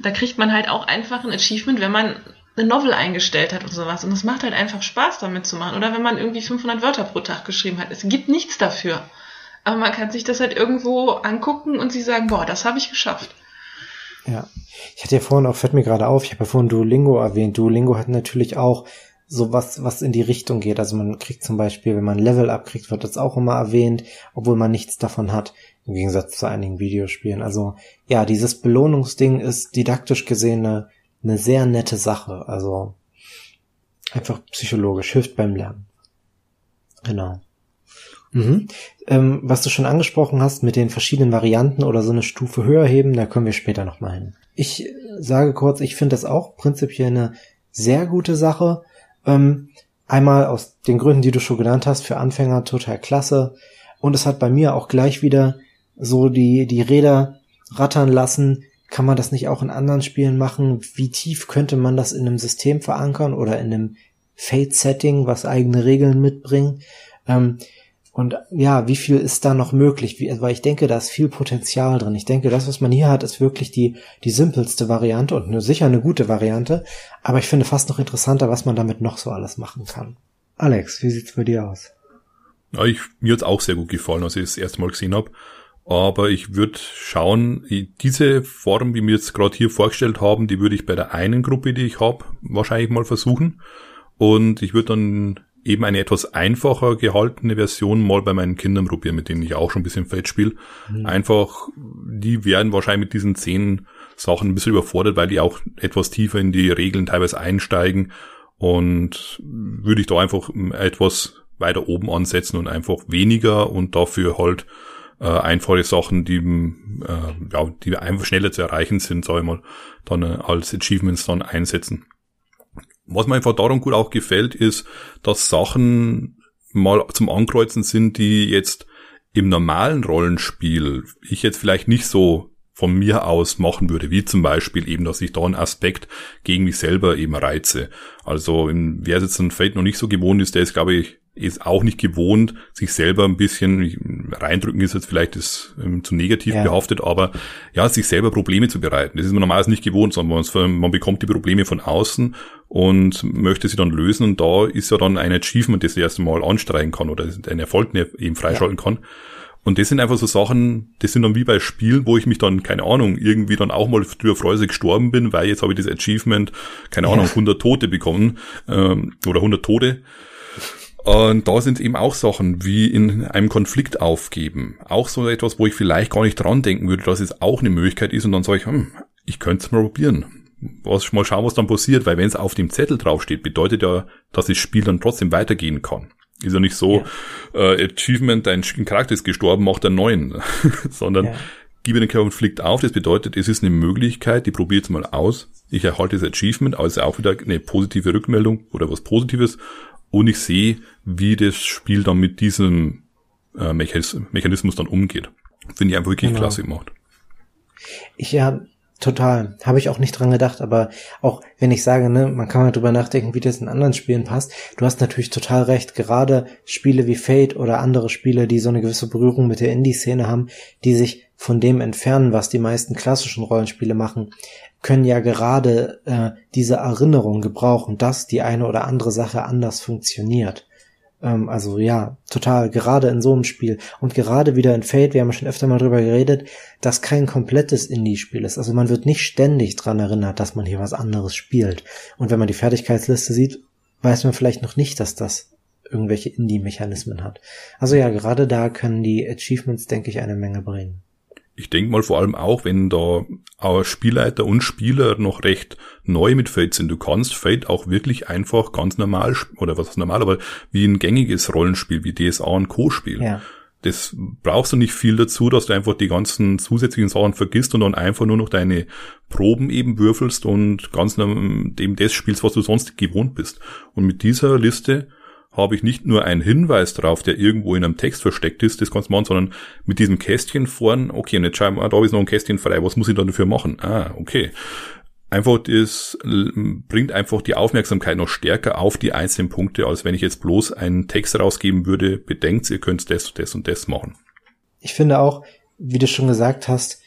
Da kriegt man halt auch einfach ein Achievement, wenn man eine Novel eingestellt hat und sowas. Und es macht halt einfach Spaß, damit zu machen. Oder wenn man irgendwie 500 Wörter pro Tag geschrieben hat. Es gibt nichts dafür. Aber man kann sich das halt irgendwo angucken und sie sagen, boah, das habe ich geschafft. Ja. Ich hatte ja vorhin auch, fällt mir gerade auf, ich habe ja vorhin Duolingo erwähnt. Duolingo hat natürlich auch so was, was in die Richtung geht. Also man kriegt zum Beispiel, wenn man Level abkriegt, wird das auch immer erwähnt, obwohl man nichts davon hat. Im Gegensatz zu einigen Videospielen. Also ja, dieses Belohnungsding ist didaktisch gesehen eine, eine sehr nette Sache. Also einfach psychologisch, hilft beim Lernen. Genau. Mhm. Ähm, was du schon angesprochen hast mit den verschiedenen Varianten oder so eine Stufe höher heben, da kommen wir später nochmal hin. Ich sage kurz, ich finde das auch prinzipiell eine sehr gute Sache. Ähm, einmal aus den Gründen, die du schon genannt hast, für Anfänger total klasse. Und es hat bei mir auch gleich wieder so die, die Räder rattern lassen. Kann man das nicht auch in anderen Spielen machen? Wie tief könnte man das in einem System verankern oder in einem Fate-Setting, was eigene Regeln mitbringt? Ähm, und ja, wie viel ist da noch möglich? Wie, weil ich denke, da ist viel Potenzial drin. Ich denke, das, was man hier hat, ist wirklich die, die simpelste Variante und eine, sicher eine gute Variante. Aber ich finde fast noch interessanter, was man damit noch so alles machen kann. Alex, wie sieht's bei dir aus? Ja, ich, mir hat's auch sehr gut gefallen, als ich es das erste Mal gesehen habe. Aber ich würde schauen, diese Form, wie wir jetzt gerade hier vorgestellt haben, die würde ich bei der einen Gruppe, die ich habe, wahrscheinlich mal versuchen. Und ich würde dann eben eine etwas einfacher gehaltene Version mal bei meinen Kindern probieren, mit denen ich auch schon ein bisschen Feld spiele. Mhm. Einfach, die werden wahrscheinlich mit diesen zehn Sachen ein bisschen überfordert, weil die auch etwas tiefer in die Regeln teilweise einsteigen. Und würde ich da einfach etwas weiter oben ansetzen und einfach weniger und dafür halt äh, einfache Sachen, die äh, ja, die einfach schneller zu erreichen sind, sage ich mal, dann äh, als Achievements dann einsetzen. Was mir einfach darum gut auch gefällt, ist, dass Sachen mal zum Ankreuzen sind, die jetzt im normalen Rollenspiel ich jetzt vielleicht nicht so von mir aus machen würde, wie zum Beispiel eben, dass ich da einen Aspekt gegen mich selber eben reize. Also wer jetzt ein Fate noch nicht so gewohnt ist, der ist, glaube ich, ist auch nicht gewohnt, sich selber ein bisschen, reindrücken ist jetzt vielleicht ist, ähm, zu negativ ja. behaftet, aber ja, sich selber Probleme zu bereiten. Das ist man normalerweise nicht gewohnt, sondern man, man bekommt die Probleme von außen und möchte sie dann lösen und da ist ja dann ein Achievement, das erste Mal anstreichen kann oder ein Erfolg eben freischalten ja. kann. Und das sind einfach so Sachen, das sind dann wie bei Spielen, wo ich mich dann, keine Ahnung, irgendwie dann auch mal drüber freue, dass ich gestorben bin, weil jetzt habe ich das Achievement, keine Ahnung, 100 Tote bekommen ähm, oder 100 Tote. Und da sind eben auch Sachen wie in einem Konflikt aufgeben. Auch so etwas, wo ich vielleicht gar nicht dran denken würde, dass es auch eine Möglichkeit ist. Und dann sage ich, hm, ich könnte es mal probieren. Was, mal schauen, was dann passiert, weil wenn es auf dem Zettel draufsteht, bedeutet ja, dass das Spiel dann trotzdem weitergehen kann. Ist ja nicht so, ja. Äh, Achievement, dein Charakter ist gestorben, macht einen neuen. (laughs) Sondern ja. gebe den Konflikt auf. Das bedeutet, es ist eine Möglichkeit, die probiert es mal aus. Ich erhalte das Achievement, also auch wieder eine positive Rückmeldung oder was Positives und ich sehe, wie das Spiel dann mit diesem äh, Mechanismus dann umgeht. Finde ich einfach wirklich genau. klasse gemacht. Ich ja, total. Habe ich auch nicht dran gedacht, aber auch wenn ich sage, ne, man kann mal drüber nachdenken, wie das in anderen Spielen passt. Du hast natürlich total recht. Gerade Spiele wie Fate oder andere Spiele, die so eine gewisse Berührung mit der Indie-Szene haben, die sich von dem entfernen, was die meisten klassischen Rollenspiele machen, können ja gerade äh, diese Erinnerung gebrauchen, dass die eine oder andere Sache anders funktioniert. Ähm, also ja, total, gerade in so einem Spiel. Und gerade wieder in Fate, wir haben schon öfter mal drüber geredet, dass kein komplettes Indie-Spiel ist. Also man wird nicht ständig dran erinnert, dass man hier was anderes spielt. Und wenn man die Fertigkeitsliste sieht, weiß man vielleicht noch nicht, dass das irgendwelche Indie-Mechanismen hat. Also ja, gerade da können die Achievements, denke ich, eine Menge bringen ich denke mal vor allem auch, wenn da auch Spielleiter und Spieler noch recht neu mit Fate sind. Du kannst Fate auch wirklich einfach ganz normal, oder was ist normal, aber wie ein gängiges Rollenspiel, wie DSA und Co. spielen. Ja. Das brauchst du nicht viel dazu, dass du einfach die ganzen zusätzlichen Sachen vergisst und dann einfach nur noch deine Proben eben würfelst und ganz dem das spielst, was du sonst gewohnt bist. Und mit dieser Liste habe ich nicht nur einen Hinweis drauf, der irgendwo in einem Text versteckt ist, das kannst du machen, sondern mit diesem Kästchen vorn, okay, und jetzt schreiben wir, ah, da ist noch ein Kästchen frei, was muss ich dann dafür machen? Ah, okay. einfach das bringt einfach die Aufmerksamkeit noch stärker auf die einzelnen Punkte, als wenn ich jetzt bloß einen Text rausgeben würde, bedenkt, ihr könnt das, das und das machen. Ich finde auch, wie du schon gesagt hast,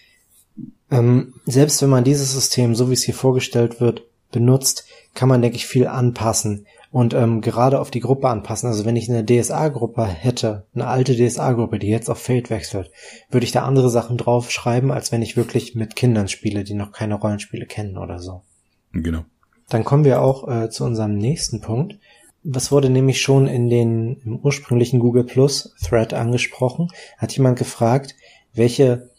ähm, selbst wenn man dieses System, so wie es hier vorgestellt wird, benutzt, kann man, denke ich, viel anpassen und ähm, gerade auf die Gruppe anpassen. Also wenn ich eine DSA-Gruppe hätte, eine alte DSA-Gruppe, die jetzt auf Fate wechselt, würde ich da andere Sachen drauf schreiben, als wenn ich wirklich mit Kindern spiele, die noch keine Rollenspiele kennen oder so. Genau. Dann kommen wir auch äh, zu unserem nächsten Punkt. Was wurde nämlich schon in den im ursprünglichen Google Plus Thread angesprochen? Hat jemand gefragt, welche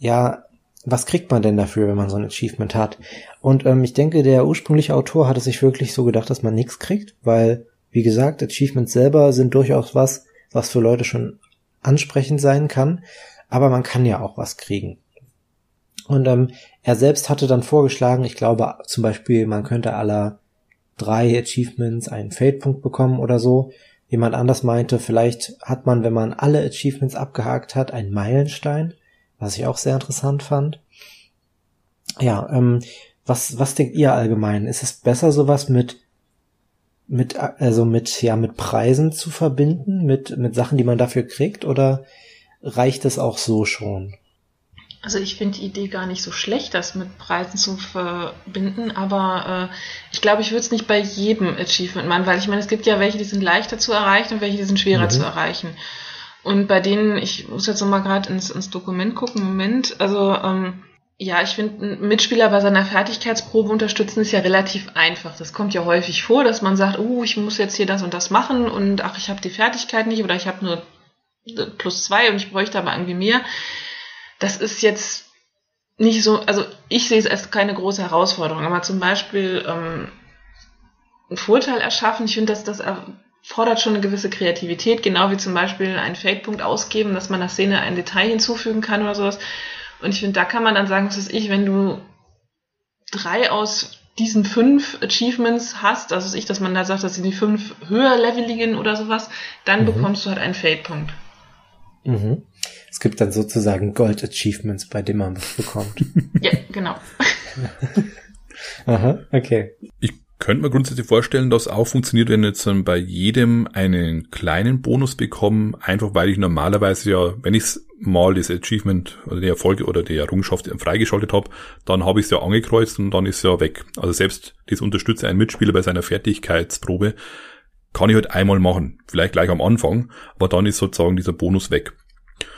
ja was kriegt man denn dafür, wenn man so ein Achievement hat? Und ähm, ich denke, der ursprüngliche Autor hatte sich wirklich so gedacht, dass man nichts kriegt, weil, wie gesagt, Achievements selber sind durchaus was, was für Leute schon ansprechend sein kann, aber man kann ja auch was kriegen. Und ähm, er selbst hatte dann vorgeschlagen, ich glaube zum Beispiel, man könnte aller drei Achievements einen Fade-Punkt bekommen oder so. Jemand anders meinte, vielleicht hat man, wenn man alle Achievements abgehakt hat, einen Meilenstein was ich auch sehr interessant fand. Ja, ähm, was, was denkt ihr allgemein? Ist es besser, sowas mit, mit, also mit, ja, mit Preisen zu verbinden, mit, mit Sachen, die man dafür kriegt, oder reicht es auch so schon? Also ich finde die Idee gar nicht so schlecht, das mit Preisen zu verbinden, aber äh, ich glaube, ich würde es nicht bei jedem Achievement machen, weil ich meine, es gibt ja welche, die sind leichter zu erreichen und welche, die sind schwerer mhm. zu erreichen. Und bei denen, ich muss jetzt nochmal gerade ins, ins Dokument gucken, Moment, also ähm, ja, ich finde, ein Mitspieler bei seiner Fertigkeitsprobe unterstützen ist ja relativ einfach. Das kommt ja häufig vor, dass man sagt, oh, ich muss jetzt hier das und das machen und ach, ich habe die Fertigkeit nicht oder ich habe nur plus zwei und ich bräuchte aber irgendwie mehr. Das ist jetzt nicht so, also ich sehe es als keine große Herausforderung, aber zum Beispiel ähm, einen Vorteil erschaffen, ich finde, dass das fordert schon eine gewisse Kreativität, genau wie zum Beispiel einen Fade-Punkt ausgeben, dass man der Szene ein Detail hinzufügen kann oder sowas. Und ich finde, da kann man dann sagen, was ist ich, wenn du drei aus diesen fünf Achievements hast, also ich, dass man da sagt, dass sie die fünf höher leveligen oder sowas, dann mhm. bekommst du halt einen Fade-Punkt. Mhm. Es gibt dann sozusagen Gold-Achievements, bei denen man was bekommt. (laughs) ja, genau. (laughs) Aha, okay. Könnte man grundsätzlich vorstellen, dass auch funktioniert, wenn jetzt bei jedem einen kleinen Bonus bekommen, einfach weil ich normalerweise ja, wenn ich mal das Achievement oder die Erfolge oder die Errungenschaft freigeschaltet habe, dann habe ich es ja angekreuzt und dann ist es ja weg. Also selbst das unterstütze einen Mitspieler bei seiner Fertigkeitsprobe, kann ich halt einmal machen, vielleicht gleich am Anfang, aber dann ist sozusagen dieser Bonus weg.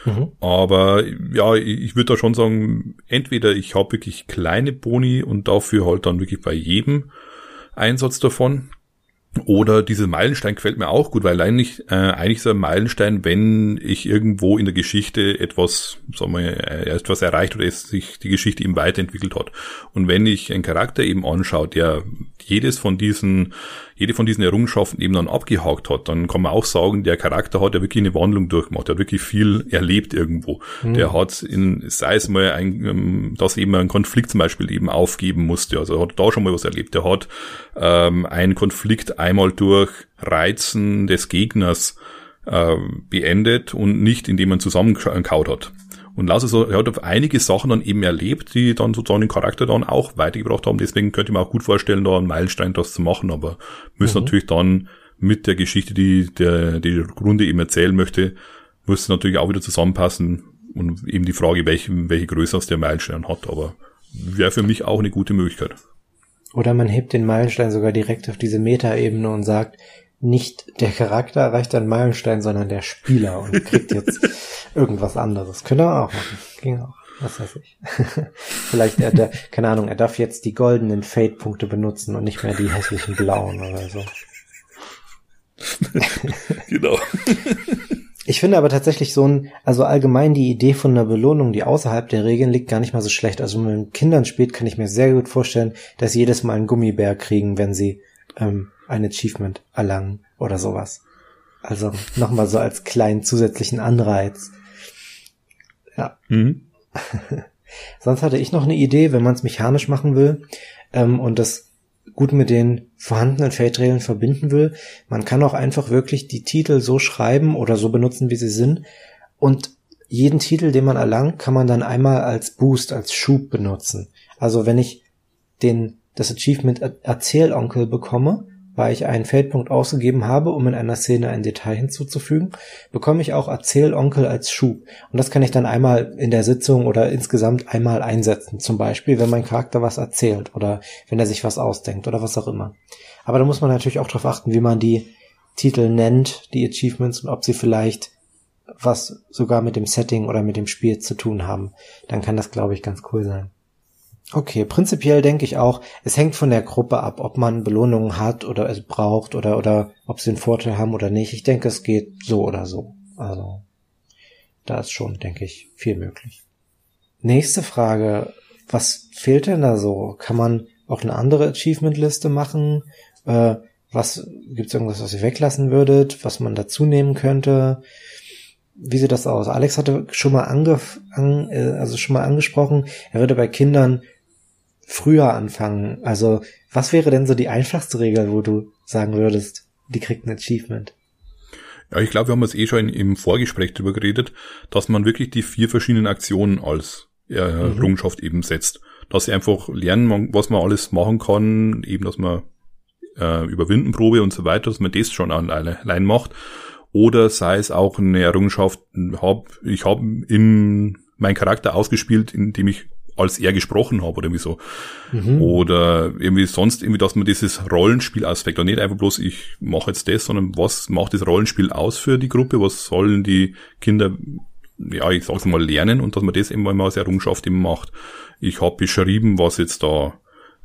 Mhm. Aber ja, ich würde da schon sagen, entweder ich habe wirklich kleine Boni und dafür halt dann wirklich bei jedem Einsatz davon. Oder diese Meilenstein gefällt mir auch gut, weil eigentlich, äh, eigentlich so ein Meilenstein, wenn ich irgendwo in der Geschichte etwas, sagen wir, äh, etwas erreicht oder es sich die Geschichte eben weiterentwickelt hat. Und wenn ich einen Charakter eben anschaue, der jedes von diesen jede von diesen Errungenschaften eben dann abgehakt hat, dann kann man auch sagen, der Charakter hat ja wirklich eine Wandlung durchgemacht, der hat wirklich viel erlebt irgendwo. Mhm. Der hat in, sei es mal ein, ähm, dass eben ein Konflikt zum Beispiel eben aufgeben musste, also hat da schon mal was erlebt. Der hat ähm, einen Konflikt einmal durch Reizen des Gegners äh, beendet und nicht indem man zusammenkaut hat. Und Lasse so, er hat einige Sachen dann eben erlebt, die dann sozusagen den Charakter dann auch weitergebracht haben. Deswegen könnte ich mir auch gut vorstellen, da einen Meilenstein das zu machen, aber müssen mhm. natürlich dann mit der Geschichte, die der die Runde eben erzählen möchte, muss natürlich auch wieder zusammenpassen und eben die Frage, welche, welche Größe aus der Meilenstein hat, aber wäre für mich auch eine gute Möglichkeit. Oder man hebt den Meilenstein sogar direkt auf diese Metaebene und sagt, nicht der Charakter erreicht einen Meilenstein, sondern der Spieler und kriegt jetzt (laughs) irgendwas anderes. Könnte er auch machen. Ging auch. Was weiß ich. (laughs) Vielleicht er, der, keine Ahnung, er darf jetzt die goldenen Fade-Punkte benutzen und nicht mehr die hässlichen blauen oder so. (laughs) genau. (laughs) Ich finde aber tatsächlich so ein, also allgemein die Idee von einer Belohnung, die außerhalb der Regeln liegt, gar nicht mal so schlecht. Also wenn man mit Kindern spielt, kann ich mir sehr gut vorstellen, dass sie jedes Mal einen Gummibär kriegen, wenn sie ähm, ein Achievement erlangen oder sowas. Also nochmal so als kleinen zusätzlichen Anreiz. Ja. Mhm. (laughs) Sonst hatte ich noch eine Idee, wenn man es mechanisch machen will ähm, und das gut mit den vorhandenen Feldregeln verbinden will. Man kann auch einfach wirklich die Titel so schreiben oder so benutzen, wie sie sind. Und jeden Titel, den man erlangt, kann man dann einmal als Boost, als Schub benutzen. Also wenn ich den, das Achievement Erzählonkel bekomme, weil ich einen Feldpunkt ausgegeben habe, um in einer Szene ein Detail hinzuzufügen, bekomme ich auch Erzählonkel als Schub. Und das kann ich dann einmal in der Sitzung oder insgesamt einmal einsetzen. Zum Beispiel, wenn mein Charakter was erzählt oder wenn er sich was ausdenkt oder was auch immer. Aber da muss man natürlich auch darauf achten, wie man die Titel nennt, die Achievements und ob sie vielleicht was sogar mit dem Setting oder mit dem Spiel zu tun haben. Dann kann das, glaube ich, ganz cool sein. Okay, prinzipiell denke ich auch, es hängt von der Gruppe ab, ob man Belohnungen hat oder es braucht oder, oder ob sie einen Vorteil haben oder nicht. Ich denke, es geht so oder so. Also, da ist schon, denke ich, viel möglich. Nächste Frage. Was fehlt denn da so? Kann man auch eine andere Achievement-Liste machen? Äh, was, gibt's irgendwas, was ihr weglassen würdet, was man dazu nehmen könnte? Wie sieht das aus? Alex hatte schon mal angef an, äh, also schon mal angesprochen, er würde bei Kindern früher anfangen. Also, was wäre denn so die einfachste Regel, wo du sagen würdest, die kriegt ein Achievement? Ja, ich glaube, wir haben es eh schon im Vorgespräch darüber geredet, dass man wirklich die vier verschiedenen Aktionen als äh, mhm. Errungenschaft mhm. eben setzt. Dass sie einfach lernen, was man alles machen kann, eben, dass man äh, Überwindenprobe und so weiter, dass man das schon allein macht. Oder sei es auch eine Errungenschaft, hab, ich habe im mein Charakter ausgespielt, indem ich als er gesprochen habe oder irgendwie so. Mhm. Oder irgendwie sonst irgendwie, dass man dieses Rollenspielaspekt und nicht einfach bloß, ich mache jetzt das, sondern was macht das Rollenspiel aus für die Gruppe? Was sollen die Kinder, ja, ich sag's mal, lernen und dass man das immer mal als Errungenschaft eben macht. Ich habe beschrieben, was jetzt da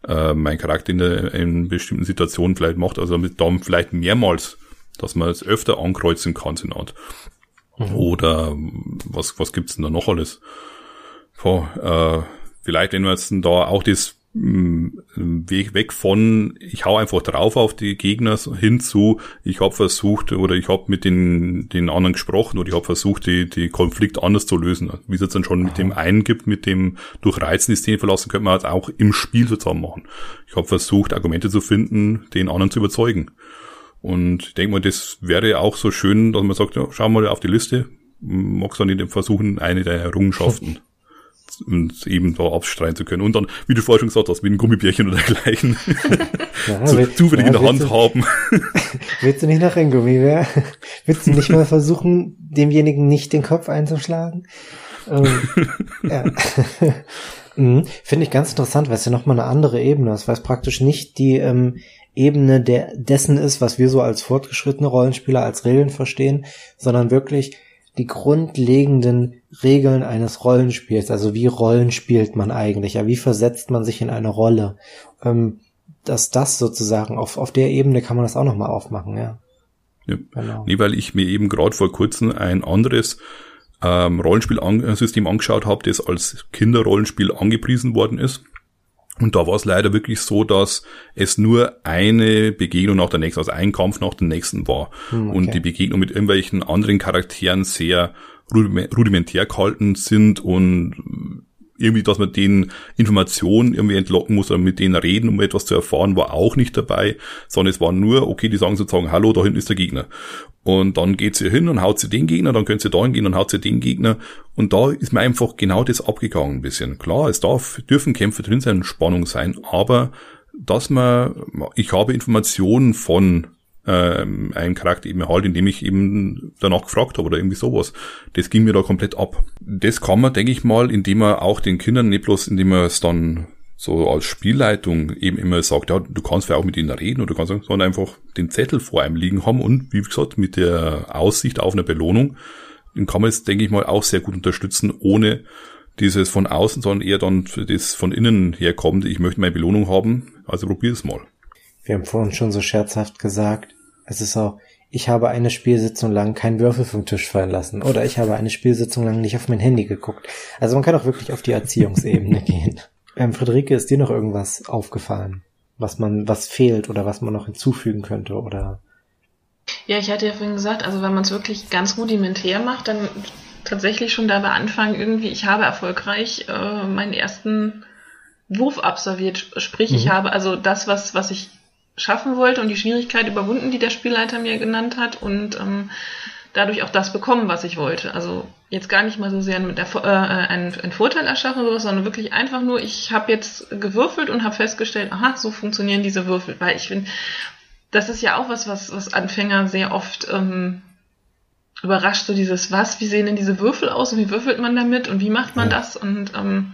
äh, mein Charakter in, der, in bestimmten Situationen vielleicht macht, also mit da vielleicht mehrmals, dass man es öfter ankreuzen kann, so Art. Mhm. Oder was, was gibt's denn da noch alles? Boah, äh, vielleicht, wenn wir jetzt da auch das mm, Weg weg von, ich hau einfach drauf auf die Gegner hinzu, ich habe versucht oder ich habe mit den, den anderen gesprochen oder ich habe versucht, die, die Konflikt anders zu lösen. Wie es jetzt dann schon mit dem einen gibt, mit dem durch Reizen die Szene verlassen, könnte man halt auch im Spiel zusammen machen. Ich habe versucht, Argumente zu finden, den anderen zu überzeugen. Und ich denke mal, das wäre auch so schön, dass man sagt, ja, schau mal auf die Liste, magst du nicht versuchen, eine der Errungenschaften und eben da abstreiten zu können. Und dann, wie du vorher schon gesagt hast, mit einem Gummibärchen oder dergleichen ja, (laughs) so zufällig ja, in der Hand du, haben. (laughs) willst du nicht noch ein Gummibär? (laughs) Willst du nicht mal versuchen, demjenigen nicht den Kopf einzuschlagen? Ähm, ja. mhm. Finde ich ganz interessant, weil es ja nochmal eine andere Ebene ist, weil es praktisch nicht die ähm, Ebene der, dessen ist, was wir so als fortgeschrittene Rollenspieler als Regeln verstehen, sondern wirklich die grundlegenden Regeln eines Rollenspiels. Also wie Rollen spielt man eigentlich? Ja, wie versetzt man sich in eine Rolle? Ähm, dass das sozusagen auf, auf der Ebene kann man das auch nochmal aufmachen, ja. ja. Genau. Nee, weil ich mir eben gerade vor kurzem ein anderes ähm, Rollenspielsystem angeschaut habe, das als Kinderrollenspiel angepriesen worden ist. Und da war es leider wirklich so, dass es nur eine Begegnung nach der nächsten, also ein Kampf nach dem nächsten war. Hm, okay. Und die Begegnung mit irgendwelchen anderen Charakteren sehr rudimentär gehalten sind und irgendwie, dass man denen Informationen irgendwie entlocken muss oder mit denen reden, um etwas zu erfahren, war auch nicht dabei, sondern es war nur, okay, die sagen sozusagen, hallo, da hinten ist der Gegner. Und dann geht sie hin und haut sie den Gegner, dann könnt sie da hingehen und haut sie den Gegner. Und da ist mir einfach genau das abgegangen ein bisschen. Klar, es darf, dürfen Kämpfe drin sein, Spannung sein, aber dass man, ich habe Informationen von ähm, einen Charakter eben erhalten, indem ich eben danach gefragt habe oder irgendwie sowas. Das ging mir da komplett ab. Das kann man, denke ich mal, indem man auch den Kindern nicht bloß, indem man es dann so als Spielleitung eben immer sagt, ja, du kannst ja auch mit ihnen reden oder du kannst sondern einfach den Zettel vor einem liegen haben und wie gesagt, mit der Aussicht auf eine Belohnung, den kann man jetzt, denke ich mal, auch sehr gut unterstützen, ohne dieses von außen, sondern eher dann das von innen herkommt, ich möchte meine Belohnung haben, also probier es mal. Wir haben vorhin schon so scherzhaft gesagt, es ist auch, ich habe eine Spielsitzung lang keinen Würfel vom Tisch fallen lassen oder ich habe eine Spielsitzung lang nicht auf mein Handy geguckt. Also man kann auch wirklich auf die Erziehungsebene (laughs) gehen. Ähm, Friederike, ist dir noch irgendwas aufgefallen, was man, was fehlt oder was man noch hinzufügen könnte oder? Ja, ich hatte ja vorhin gesagt, also wenn man es wirklich ganz rudimentär macht, dann tatsächlich schon dabei anfangen, irgendwie, ich habe erfolgreich äh, meinen ersten Wurf absolviert, sprich, mhm. ich habe also das, was, was ich schaffen wollte und die Schwierigkeit überwunden, die der Spielleiter mir genannt hat. Und ähm, dadurch auch das bekommen, was ich wollte. Also jetzt gar nicht mal so sehr mit der, äh, einen, einen Vorteil erschaffen, sowas, sondern wirklich einfach nur, ich habe jetzt gewürfelt und habe festgestellt, aha, so funktionieren diese Würfel. Weil ich finde, das ist ja auch was, was, was Anfänger sehr oft ähm, überrascht, so dieses, was, wie sehen denn diese Würfel aus und wie würfelt man damit und wie macht man das? Und ähm,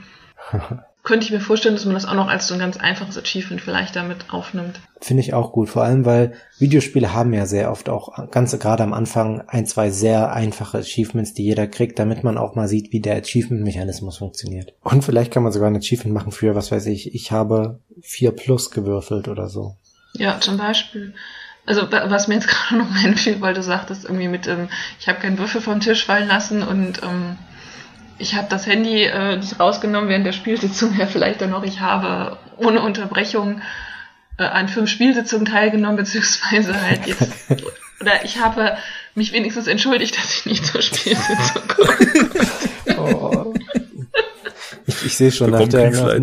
(laughs) könnte ich mir vorstellen, dass man das auch noch als so ein ganz einfaches Achievement vielleicht damit aufnimmt. Finde ich auch gut, vor allem weil Videospiele haben ja sehr oft auch ganz gerade am Anfang ein, zwei sehr einfache Achievements, die jeder kriegt, damit man auch mal sieht, wie der Achievement-Mechanismus funktioniert. Und vielleicht kann man sogar ein Achievement machen für, was weiß ich, ich habe vier plus gewürfelt oder so. Ja, zum Beispiel. Also was mir jetzt (laughs) gerade noch einfiel, weil du sagtest irgendwie mit, ähm, ich habe keinen Würfel vom Tisch fallen lassen und ähm, ich habe das Handy äh, nicht rausgenommen während der Spielsitzung, ja vielleicht dann noch, ich habe ohne Unterbrechung äh, an fünf Spielsitzungen teilgenommen, beziehungsweise halt (laughs) jetzt, oder ich habe mich wenigstens entschuldigt, dass ich nicht zur Spielsitzung (laughs) komme. oh. Ich, ich sehe schon, nach, der, nach,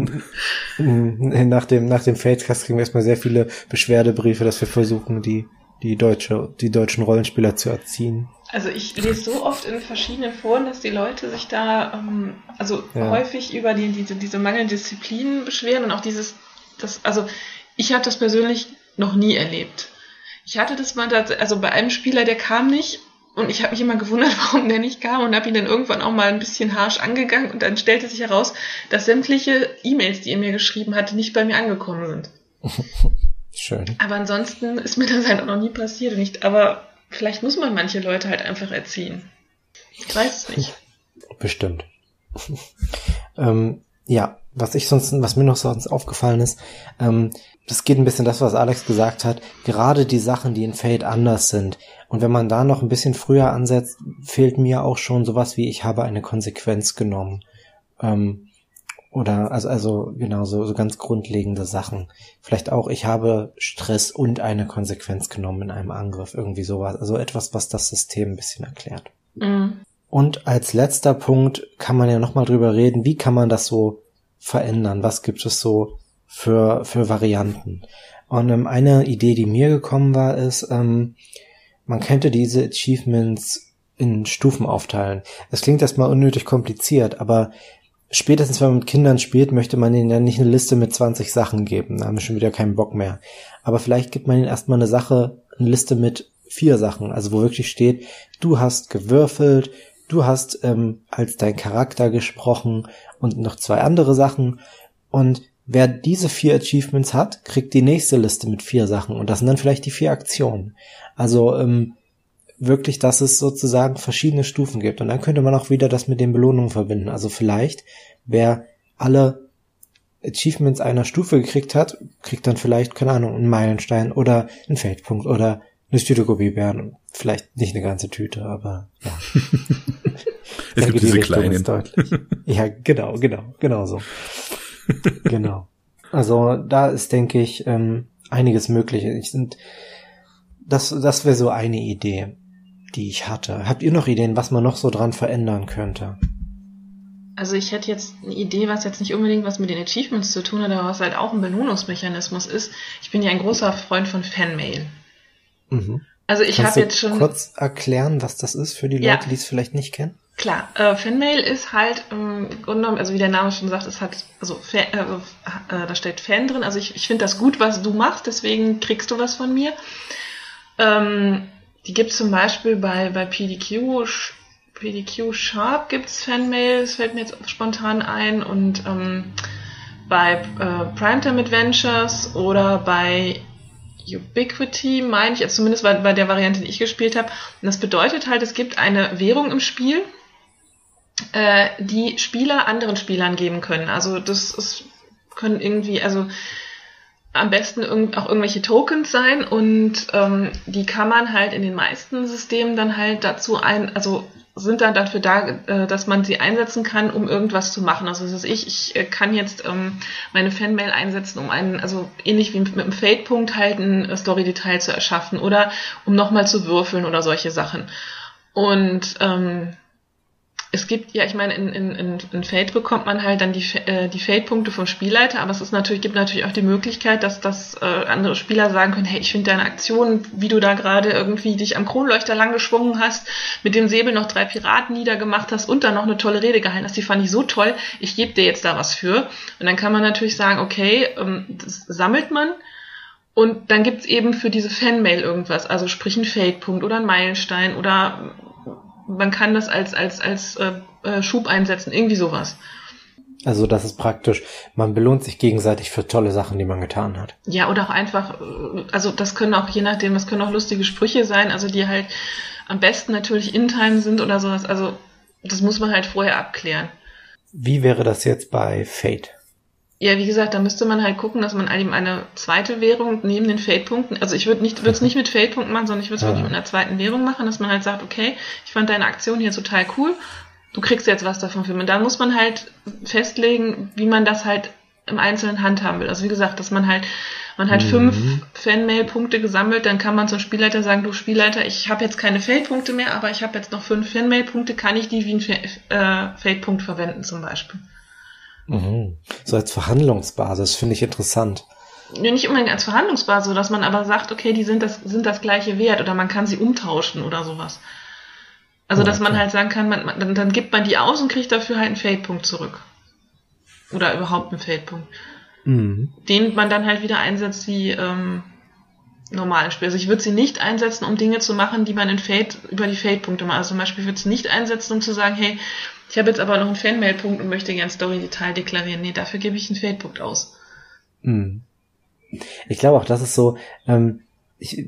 nach, dem, nach dem Feldcast kriegen wir erstmal sehr viele Beschwerdebriefe, dass wir versuchen, die, die deutsche, die deutschen Rollenspieler zu erziehen. Also ich lese so oft in verschiedenen Foren, dass die Leute sich da ähm, also ja. häufig über die, diese, diese mangelnde Disziplin beschweren und auch dieses, das, also ich habe das persönlich noch nie erlebt. Ich hatte das mal, also bei einem Spieler, der kam nicht und ich habe mich immer gewundert, (laughs) warum der nicht kam und habe ihn dann irgendwann auch mal ein bisschen harsh angegangen und dann stellte sich heraus, dass sämtliche E-Mails, die er mir geschrieben hatte, nicht bei mir angekommen sind. (laughs) Schön. Aber ansonsten ist mir das halt auch noch nie passiert. Nicht, aber vielleicht muss man manche Leute halt einfach erziehen. Ich weiß es nicht. (laughs) Bestimmt. (laughs) ähm, ja, was ich sonst, was mir noch sonst aufgefallen ist, ähm, das geht ein bisschen das, was Alex gesagt hat. Gerade die Sachen, die in Fate anders sind. Und wenn man da noch ein bisschen früher ansetzt, fehlt mir auch schon sowas wie, ich habe eine Konsequenz genommen. Ähm, oder also, also genau, so, so ganz grundlegende Sachen. Vielleicht auch, ich habe Stress und eine Konsequenz genommen in einem Angriff, irgendwie sowas. Also etwas, was das System ein bisschen erklärt. Mhm. Und als letzter Punkt kann man ja nochmal drüber reden, wie kann man das so verändern? Was gibt es so für, für Varianten? Und ähm, eine Idee, die mir gekommen war, ist, ähm, man könnte diese Achievements in Stufen aufteilen. Es klingt erstmal unnötig kompliziert, aber spätestens wenn man mit Kindern spielt, möchte man ihnen ja nicht eine Liste mit 20 Sachen geben. Da haben wir schon wieder keinen Bock mehr. Aber vielleicht gibt man ihnen erstmal eine Sache, eine Liste mit vier Sachen, also wo wirklich steht, du hast gewürfelt, du hast ähm, als dein Charakter gesprochen und noch zwei andere Sachen. Und wer diese vier Achievements hat, kriegt die nächste Liste mit vier Sachen. Und das sind dann vielleicht die vier Aktionen. Also ähm, wirklich, dass es sozusagen verschiedene Stufen gibt. Und dann könnte man auch wieder das mit den Belohnungen verbinden. Also vielleicht, wer alle Achievements einer Stufe gekriegt hat, kriegt dann vielleicht, keine Ahnung, einen Meilenstein oder einen Feldpunkt oder eine Tüte Gummibären. Vielleicht nicht eine ganze Tüte, aber ja. (laughs) es gibt diese kleinen. Ja, genau, genau, genau so. genau. Also da ist, denke ich, ähm, einiges möglich. Ich sind, das, das wäre so eine Idee die ich hatte. Habt ihr noch Ideen, was man noch so dran verändern könnte? Also ich hätte jetzt eine Idee, was jetzt nicht unbedingt was mit den Achievements zu tun hat, aber was halt auch ein Belohnungsmechanismus ist. Ich bin ja ein großer Freund von Fanmail. Mhm. Also ich habe jetzt schon kurz erklären, was das ist für die Leute, ja. die es vielleicht nicht kennen. Klar, äh, Fanmail ist halt im Grunde genommen, also wie der Name schon sagt, es hat also Fan, äh, äh, da steht Fan drin. Also ich, ich finde das gut, was du machst, deswegen kriegst du was von mir. Ähm, die gibt es zum Beispiel bei, bei PDQ, PDQ Sharp gibt es Fanmail, das fällt mir jetzt spontan ein, und ähm, bei äh, Primetime Adventures oder bei Ubiquity, meine ich, also zumindest bei, bei der Variante, die ich gespielt habe. Und das bedeutet halt, es gibt eine Währung im Spiel, äh, die Spieler anderen Spielern geben können. Also das ist, können irgendwie, also am besten auch irgendwelche Tokens sein und ähm, die kann man halt in den meisten Systemen dann halt dazu ein, also sind dann dafür da, äh, dass man sie einsetzen kann, um irgendwas zu machen. Also das ist ich, ich äh, kann jetzt ähm, meine Fanmail einsetzen, um einen, also ähnlich wie mit, einem Fade-Punkt halt ein Story-Detail zu erschaffen oder um nochmal zu würfeln oder solche Sachen. Und ähm, es gibt, ja, ich meine, in, in, in, Fate bekommt man halt dann die, äh, die Fate-Punkte vom Spielleiter, aber es ist natürlich, gibt natürlich auch die Möglichkeit, dass, dass äh, andere Spieler sagen können, hey, ich finde deine Aktion, wie du da gerade irgendwie dich am Kronleuchter lang geschwungen hast, mit dem Säbel noch drei Piraten niedergemacht hast und dann noch eine tolle Rede gehalten hast, die fand ich so toll, ich gebe dir jetzt da was für. Und dann kann man natürlich sagen, okay, ähm, das sammelt man, und dann gibt's eben für diese Fanmail irgendwas, also sprich ein Fate-Punkt oder ein Meilenstein oder man kann das als, als, als äh, äh, Schub einsetzen, irgendwie sowas. Also das ist praktisch, man belohnt sich gegenseitig für tolle Sachen, die man getan hat. Ja, oder auch einfach, äh, also das können auch, je nachdem, es können auch lustige Sprüche sein, also die halt am besten natürlich in Time sind oder sowas. Also das muss man halt vorher abklären. Wie wäre das jetzt bei Fate? Ja, wie gesagt, da müsste man halt gucken, dass man eben eine zweite Währung neben den Fade-Punkten, also ich würde nicht, würde es (laughs) nicht mit Fade-Punkten machen, sondern ich würde es ja. wirklich mit einer zweiten Währung machen, dass man halt sagt, okay, ich fand deine Aktion hier total cool, du kriegst jetzt was davon für mich. Und dann muss man halt festlegen, wie man das halt im Einzelnen handhaben will. Also wie gesagt, dass man halt, man hat mhm. fünf Fanmail-Punkte gesammelt, dann kann man zum Spielleiter sagen, du Spielleiter, ich habe jetzt keine Fade-Punkte mehr, aber ich habe jetzt noch fünf Fanmail-Punkte, kann ich die wie ein äh, Fade-Punkt verwenden zum Beispiel. Mhm. So als Verhandlungsbasis finde ich interessant. Ja, nicht unbedingt als Verhandlungsbasis, dass man aber sagt, okay, die sind das, sind das gleiche Wert oder man kann sie umtauschen oder sowas. Also, dass man halt sagen kann, man, man, dann, dann gibt man die aus und kriegt dafür halt einen Fade-Punkt zurück. Oder überhaupt einen Fade-Punkt. Mhm. Den man dann halt wieder einsetzt wie ähm, normalen Spiel. Also ich würde sie nicht einsetzen, um Dinge zu machen, die man in Fade über die Fade-Punkte macht. Also zum Beispiel würde sie nicht einsetzen, um zu sagen, hey, ich habe jetzt aber noch einen Fanmail-Punkt und möchte gern Story-Detail deklarieren. Nee, dafür gebe ich einen Fade-Punkt aus. Hm. Ich glaube auch, das ist so, ähm, ich,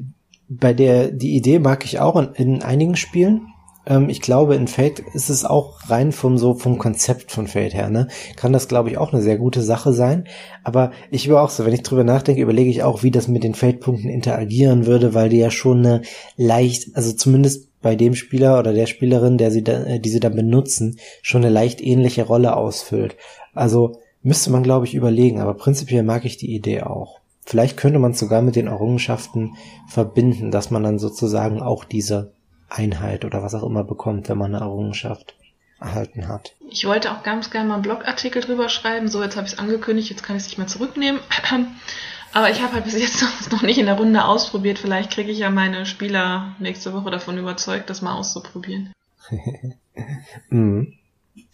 bei der, die Idee mag ich auch in, in einigen Spielen. Ähm, ich glaube, in Fate ist es auch rein vom so, vom Konzept von Fate her, ne? Kann das, glaube ich, auch eine sehr gute Sache sein. Aber ich über auch so, wenn ich drüber nachdenke, überlege ich auch, wie das mit den Fate-Punkten interagieren würde, weil die ja schon eine leicht, also zumindest bei dem Spieler oder der Spielerin, der sie da, äh, die sie dann benutzen, schon eine leicht ähnliche Rolle ausfüllt. Also müsste man, glaube ich, überlegen, aber prinzipiell mag ich die Idee auch. Vielleicht könnte man sogar mit den Errungenschaften verbinden, dass man dann sozusagen auch diese Einheit oder was auch immer bekommt, wenn man eine Errungenschaft erhalten hat. Ich wollte auch ganz gerne mal einen Blogartikel drüber schreiben. So, jetzt habe ich es angekündigt, jetzt kann ich es nicht mehr zurücknehmen. (clears throat) Aber ich habe halt bis jetzt (laughs) noch nicht in der Runde ausprobiert. Vielleicht kriege ich ja meine Spieler nächste Woche davon überzeugt, das mal auszuprobieren. (laughs) mhm.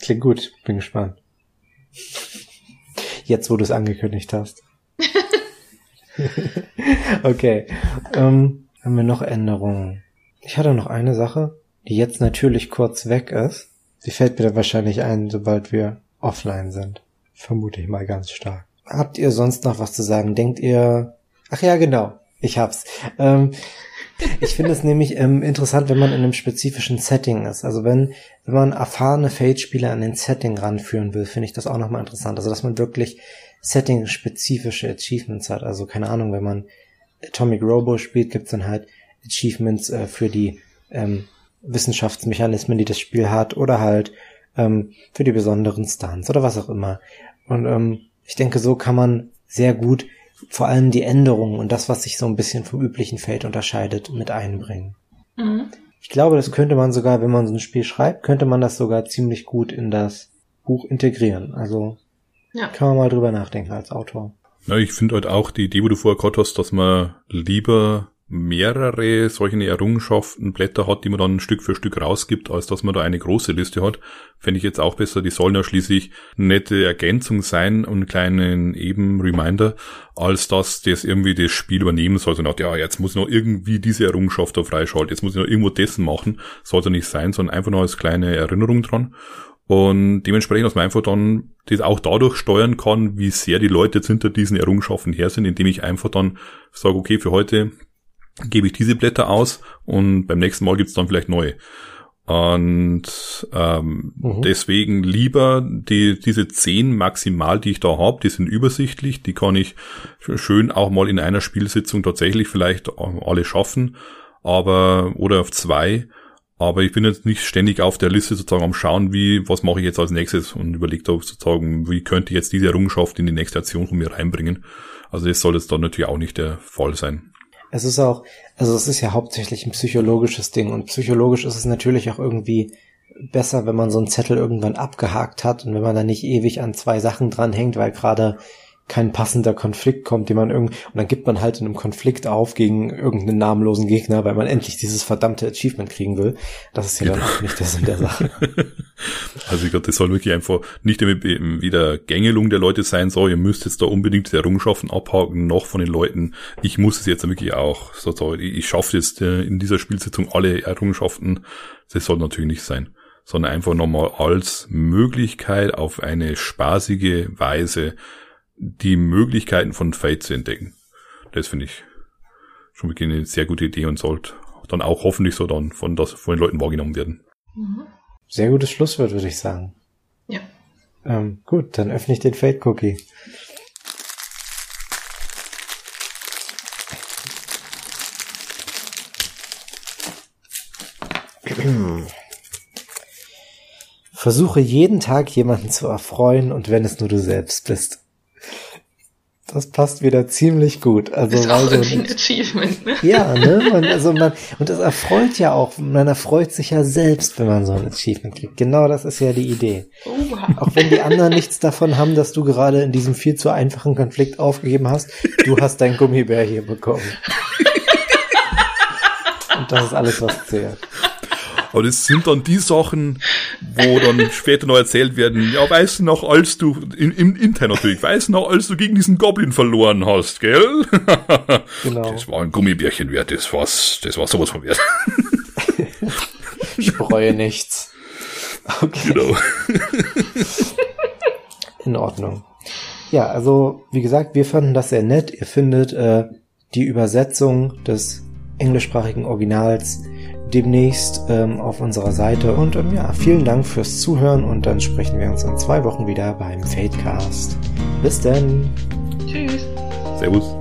Klingt gut, bin gespannt. Jetzt, wo du es angekündigt hast. (laughs) okay. Ähm, haben wir noch Änderungen? Ich hatte noch eine Sache, die jetzt natürlich kurz weg ist. Sie fällt mir dann wahrscheinlich ein, sobald wir offline sind. Vermute ich mal ganz stark. Habt ihr sonst noch was zu sagen? Denkt ihr, ach ja, genau, ich hab's. Ähm, (laughs) ich finde es nämlich ähm, interessant, wenn man in einem spezifischen Setting ist. Also wenn, wenn man erfahrene Fate-Spieler an den Setting ranführen will, finde ich das auch nochmal interessant. Also dass man wirklich Setting-spezifische Achievements hat. Also keine Ahnung, wenn man Atomic Robo spielt, gibt's dann halt Achievements äh, für die ähm, Wissenschaftsmechanismen, die das Spiel hat, oder halt ähm, für die besonderen Stunts oder was auch immer. Und ähm, ich denke, so kann man sehr gut vor allem die Änderungen und das, was sich so ein bisschen vom üblichen Feld unterscheidet, mit einbringen. Mhm. Ich glaube, das könnte man sogar, wenn man so ein Spiel schreibt, könnte man das sogar ziemlich gut in das Buch integrieren. Also ja. kann man mal drüber nachdenken als Autor. Ja, ich finde halt auch die Idee, wo du vorher gehabt hast, dass man lieber mehrere solche Errungenschaften, Blätter hat, die man dann Stück für Stück rausgibt, als dass man da eine große Liste hat, fände ich jetzt auch besser. Die sollen ja schließlich nette Ergänzung sein und einen kleinen eben Reminder, als dass das irgendwie das Spiel übernehmen soll. So nach, ja, jetzt muss ich noch irgendwie diese Errungenschaft da freischalten, jetzt muss ich noch irgendwo dessen machen. Sollte nicht sein, sondern einfach nur als kleine Erinnerung dran. Und dementsprechend, dass man einfach dann das auch dadurch steuern kann, wie sehr die Leute jetzt hinter diesen Errungenschaften her sind, indem ich einfach dann sage, okay, für heute gebe ich diese Blätter aus und beim nächsten Mal gibt's dann vielleicht neue. Und ähm, mhm. deswegen lieber die, diese zehn maximal, die ich da habe, die sind übersichtlich, die kann ich schön auch mal in einer Spielsitzung tatsächlich vielleicht alle schaffen, aber oder auf zwei. Aber ich bin jetzt nicht ständig auf der Liste sozusagen am Schauen, wie, was mache ich jetzt als nächstes und überlege da sozusagen, wie könnte ich jetzt diese Errungenschaft in die nächste Aktion von mir reinbringen. Also das soll jetzt dann natürlich auch nicht der Fall sein. Es ist auch, also es ist ja hauptsächlich ein psychologisches Ding und psychologisch ist es natürlich auch irgendwie besser, wenn man so einen Zettel irgendwann abgehakt hat und wenn man da nicht ewig an zwei Sachen dranhängt, weil gerade kein passender Konflikt kommt, den man irgendwie, und dann gibt man halt in einem Konflikt auf gegen irgendeinen namenlosen Gegner, weil man endlich dieses verdammte Achievement kriegen will. Das ist ja genau. dann auch nicht der Sinn der Sache. (laughs) Also ich glaube, das soll wirklich einfach nicht wieder Gängelung der Leute sein, so, ihr müsst jetzt da unbedingt die Errungenschaften abhaken, noch von den Leuten, ich muss es jetzt wirklich auch, so, so ich schaffe jetzt äh, in dieser Spielsitzung alle Errungenschaften, das soll natürlich nicht sein sondern einfach nochmal als Möglichkeit auf eine spaßige Weise die Möglichkeiten von Fate zu entdecken. Das finde ich schon wirklich eine sehr gute Idee und sollte dann auch hoffentlich so dann von, das, von den Leuten wahrgenommen werden. Mhm. Sehr gutes Schlusswort, würde ich sagen. Ja. Ähm, gut, dann öffne ich den Fate-Cookie. Versuche jeden Tag jemanden zu erfreuen und wenn es nur du selbst bist. Das passt wieder ziemlich gut. Also ist auch irgendwie ein Achievement, ne? Ja, ne? Man, also man, und das erfreut ja auch, man erfreut sich ja selbst, wenn man so ein Achievement kriegt. Genau das ist ja die Idee. Oh, wow. Auch wenn die anderen nichts davon haben, dass du gerade in diesem viel zu einfachen Konflikt aufgegeben hast, du hast dein Gummibär hier bekommen. (laughs) und das ist alles, was zählt. Aber das sind dann die Sachen, wo dann später noch erzählt werden, ja, weißt du noch, als du, im, im intern natürlich, weißt du noch, als du gegen diesen Goblin verloren hast, gell? (laughs) Genau. Das war ein Gummibärchen wert, das war's, das war sowas von wert. (laughs) ich bereue nichts. Okay. Genau. (laughs) In Ordnung. Ja, also, wie gesagt, wir fanden das sehr nett. Ihr findet äh, die Übersetzung des englischsprachigen Originals demnächst ähm, auf unserer Seite. Und ähm, ja, vielen Dank fürs Zuhören und dann sprechen wir uns in zwei Wochen wieder beim Fadecast. Bis dann. Tschüss. Servus.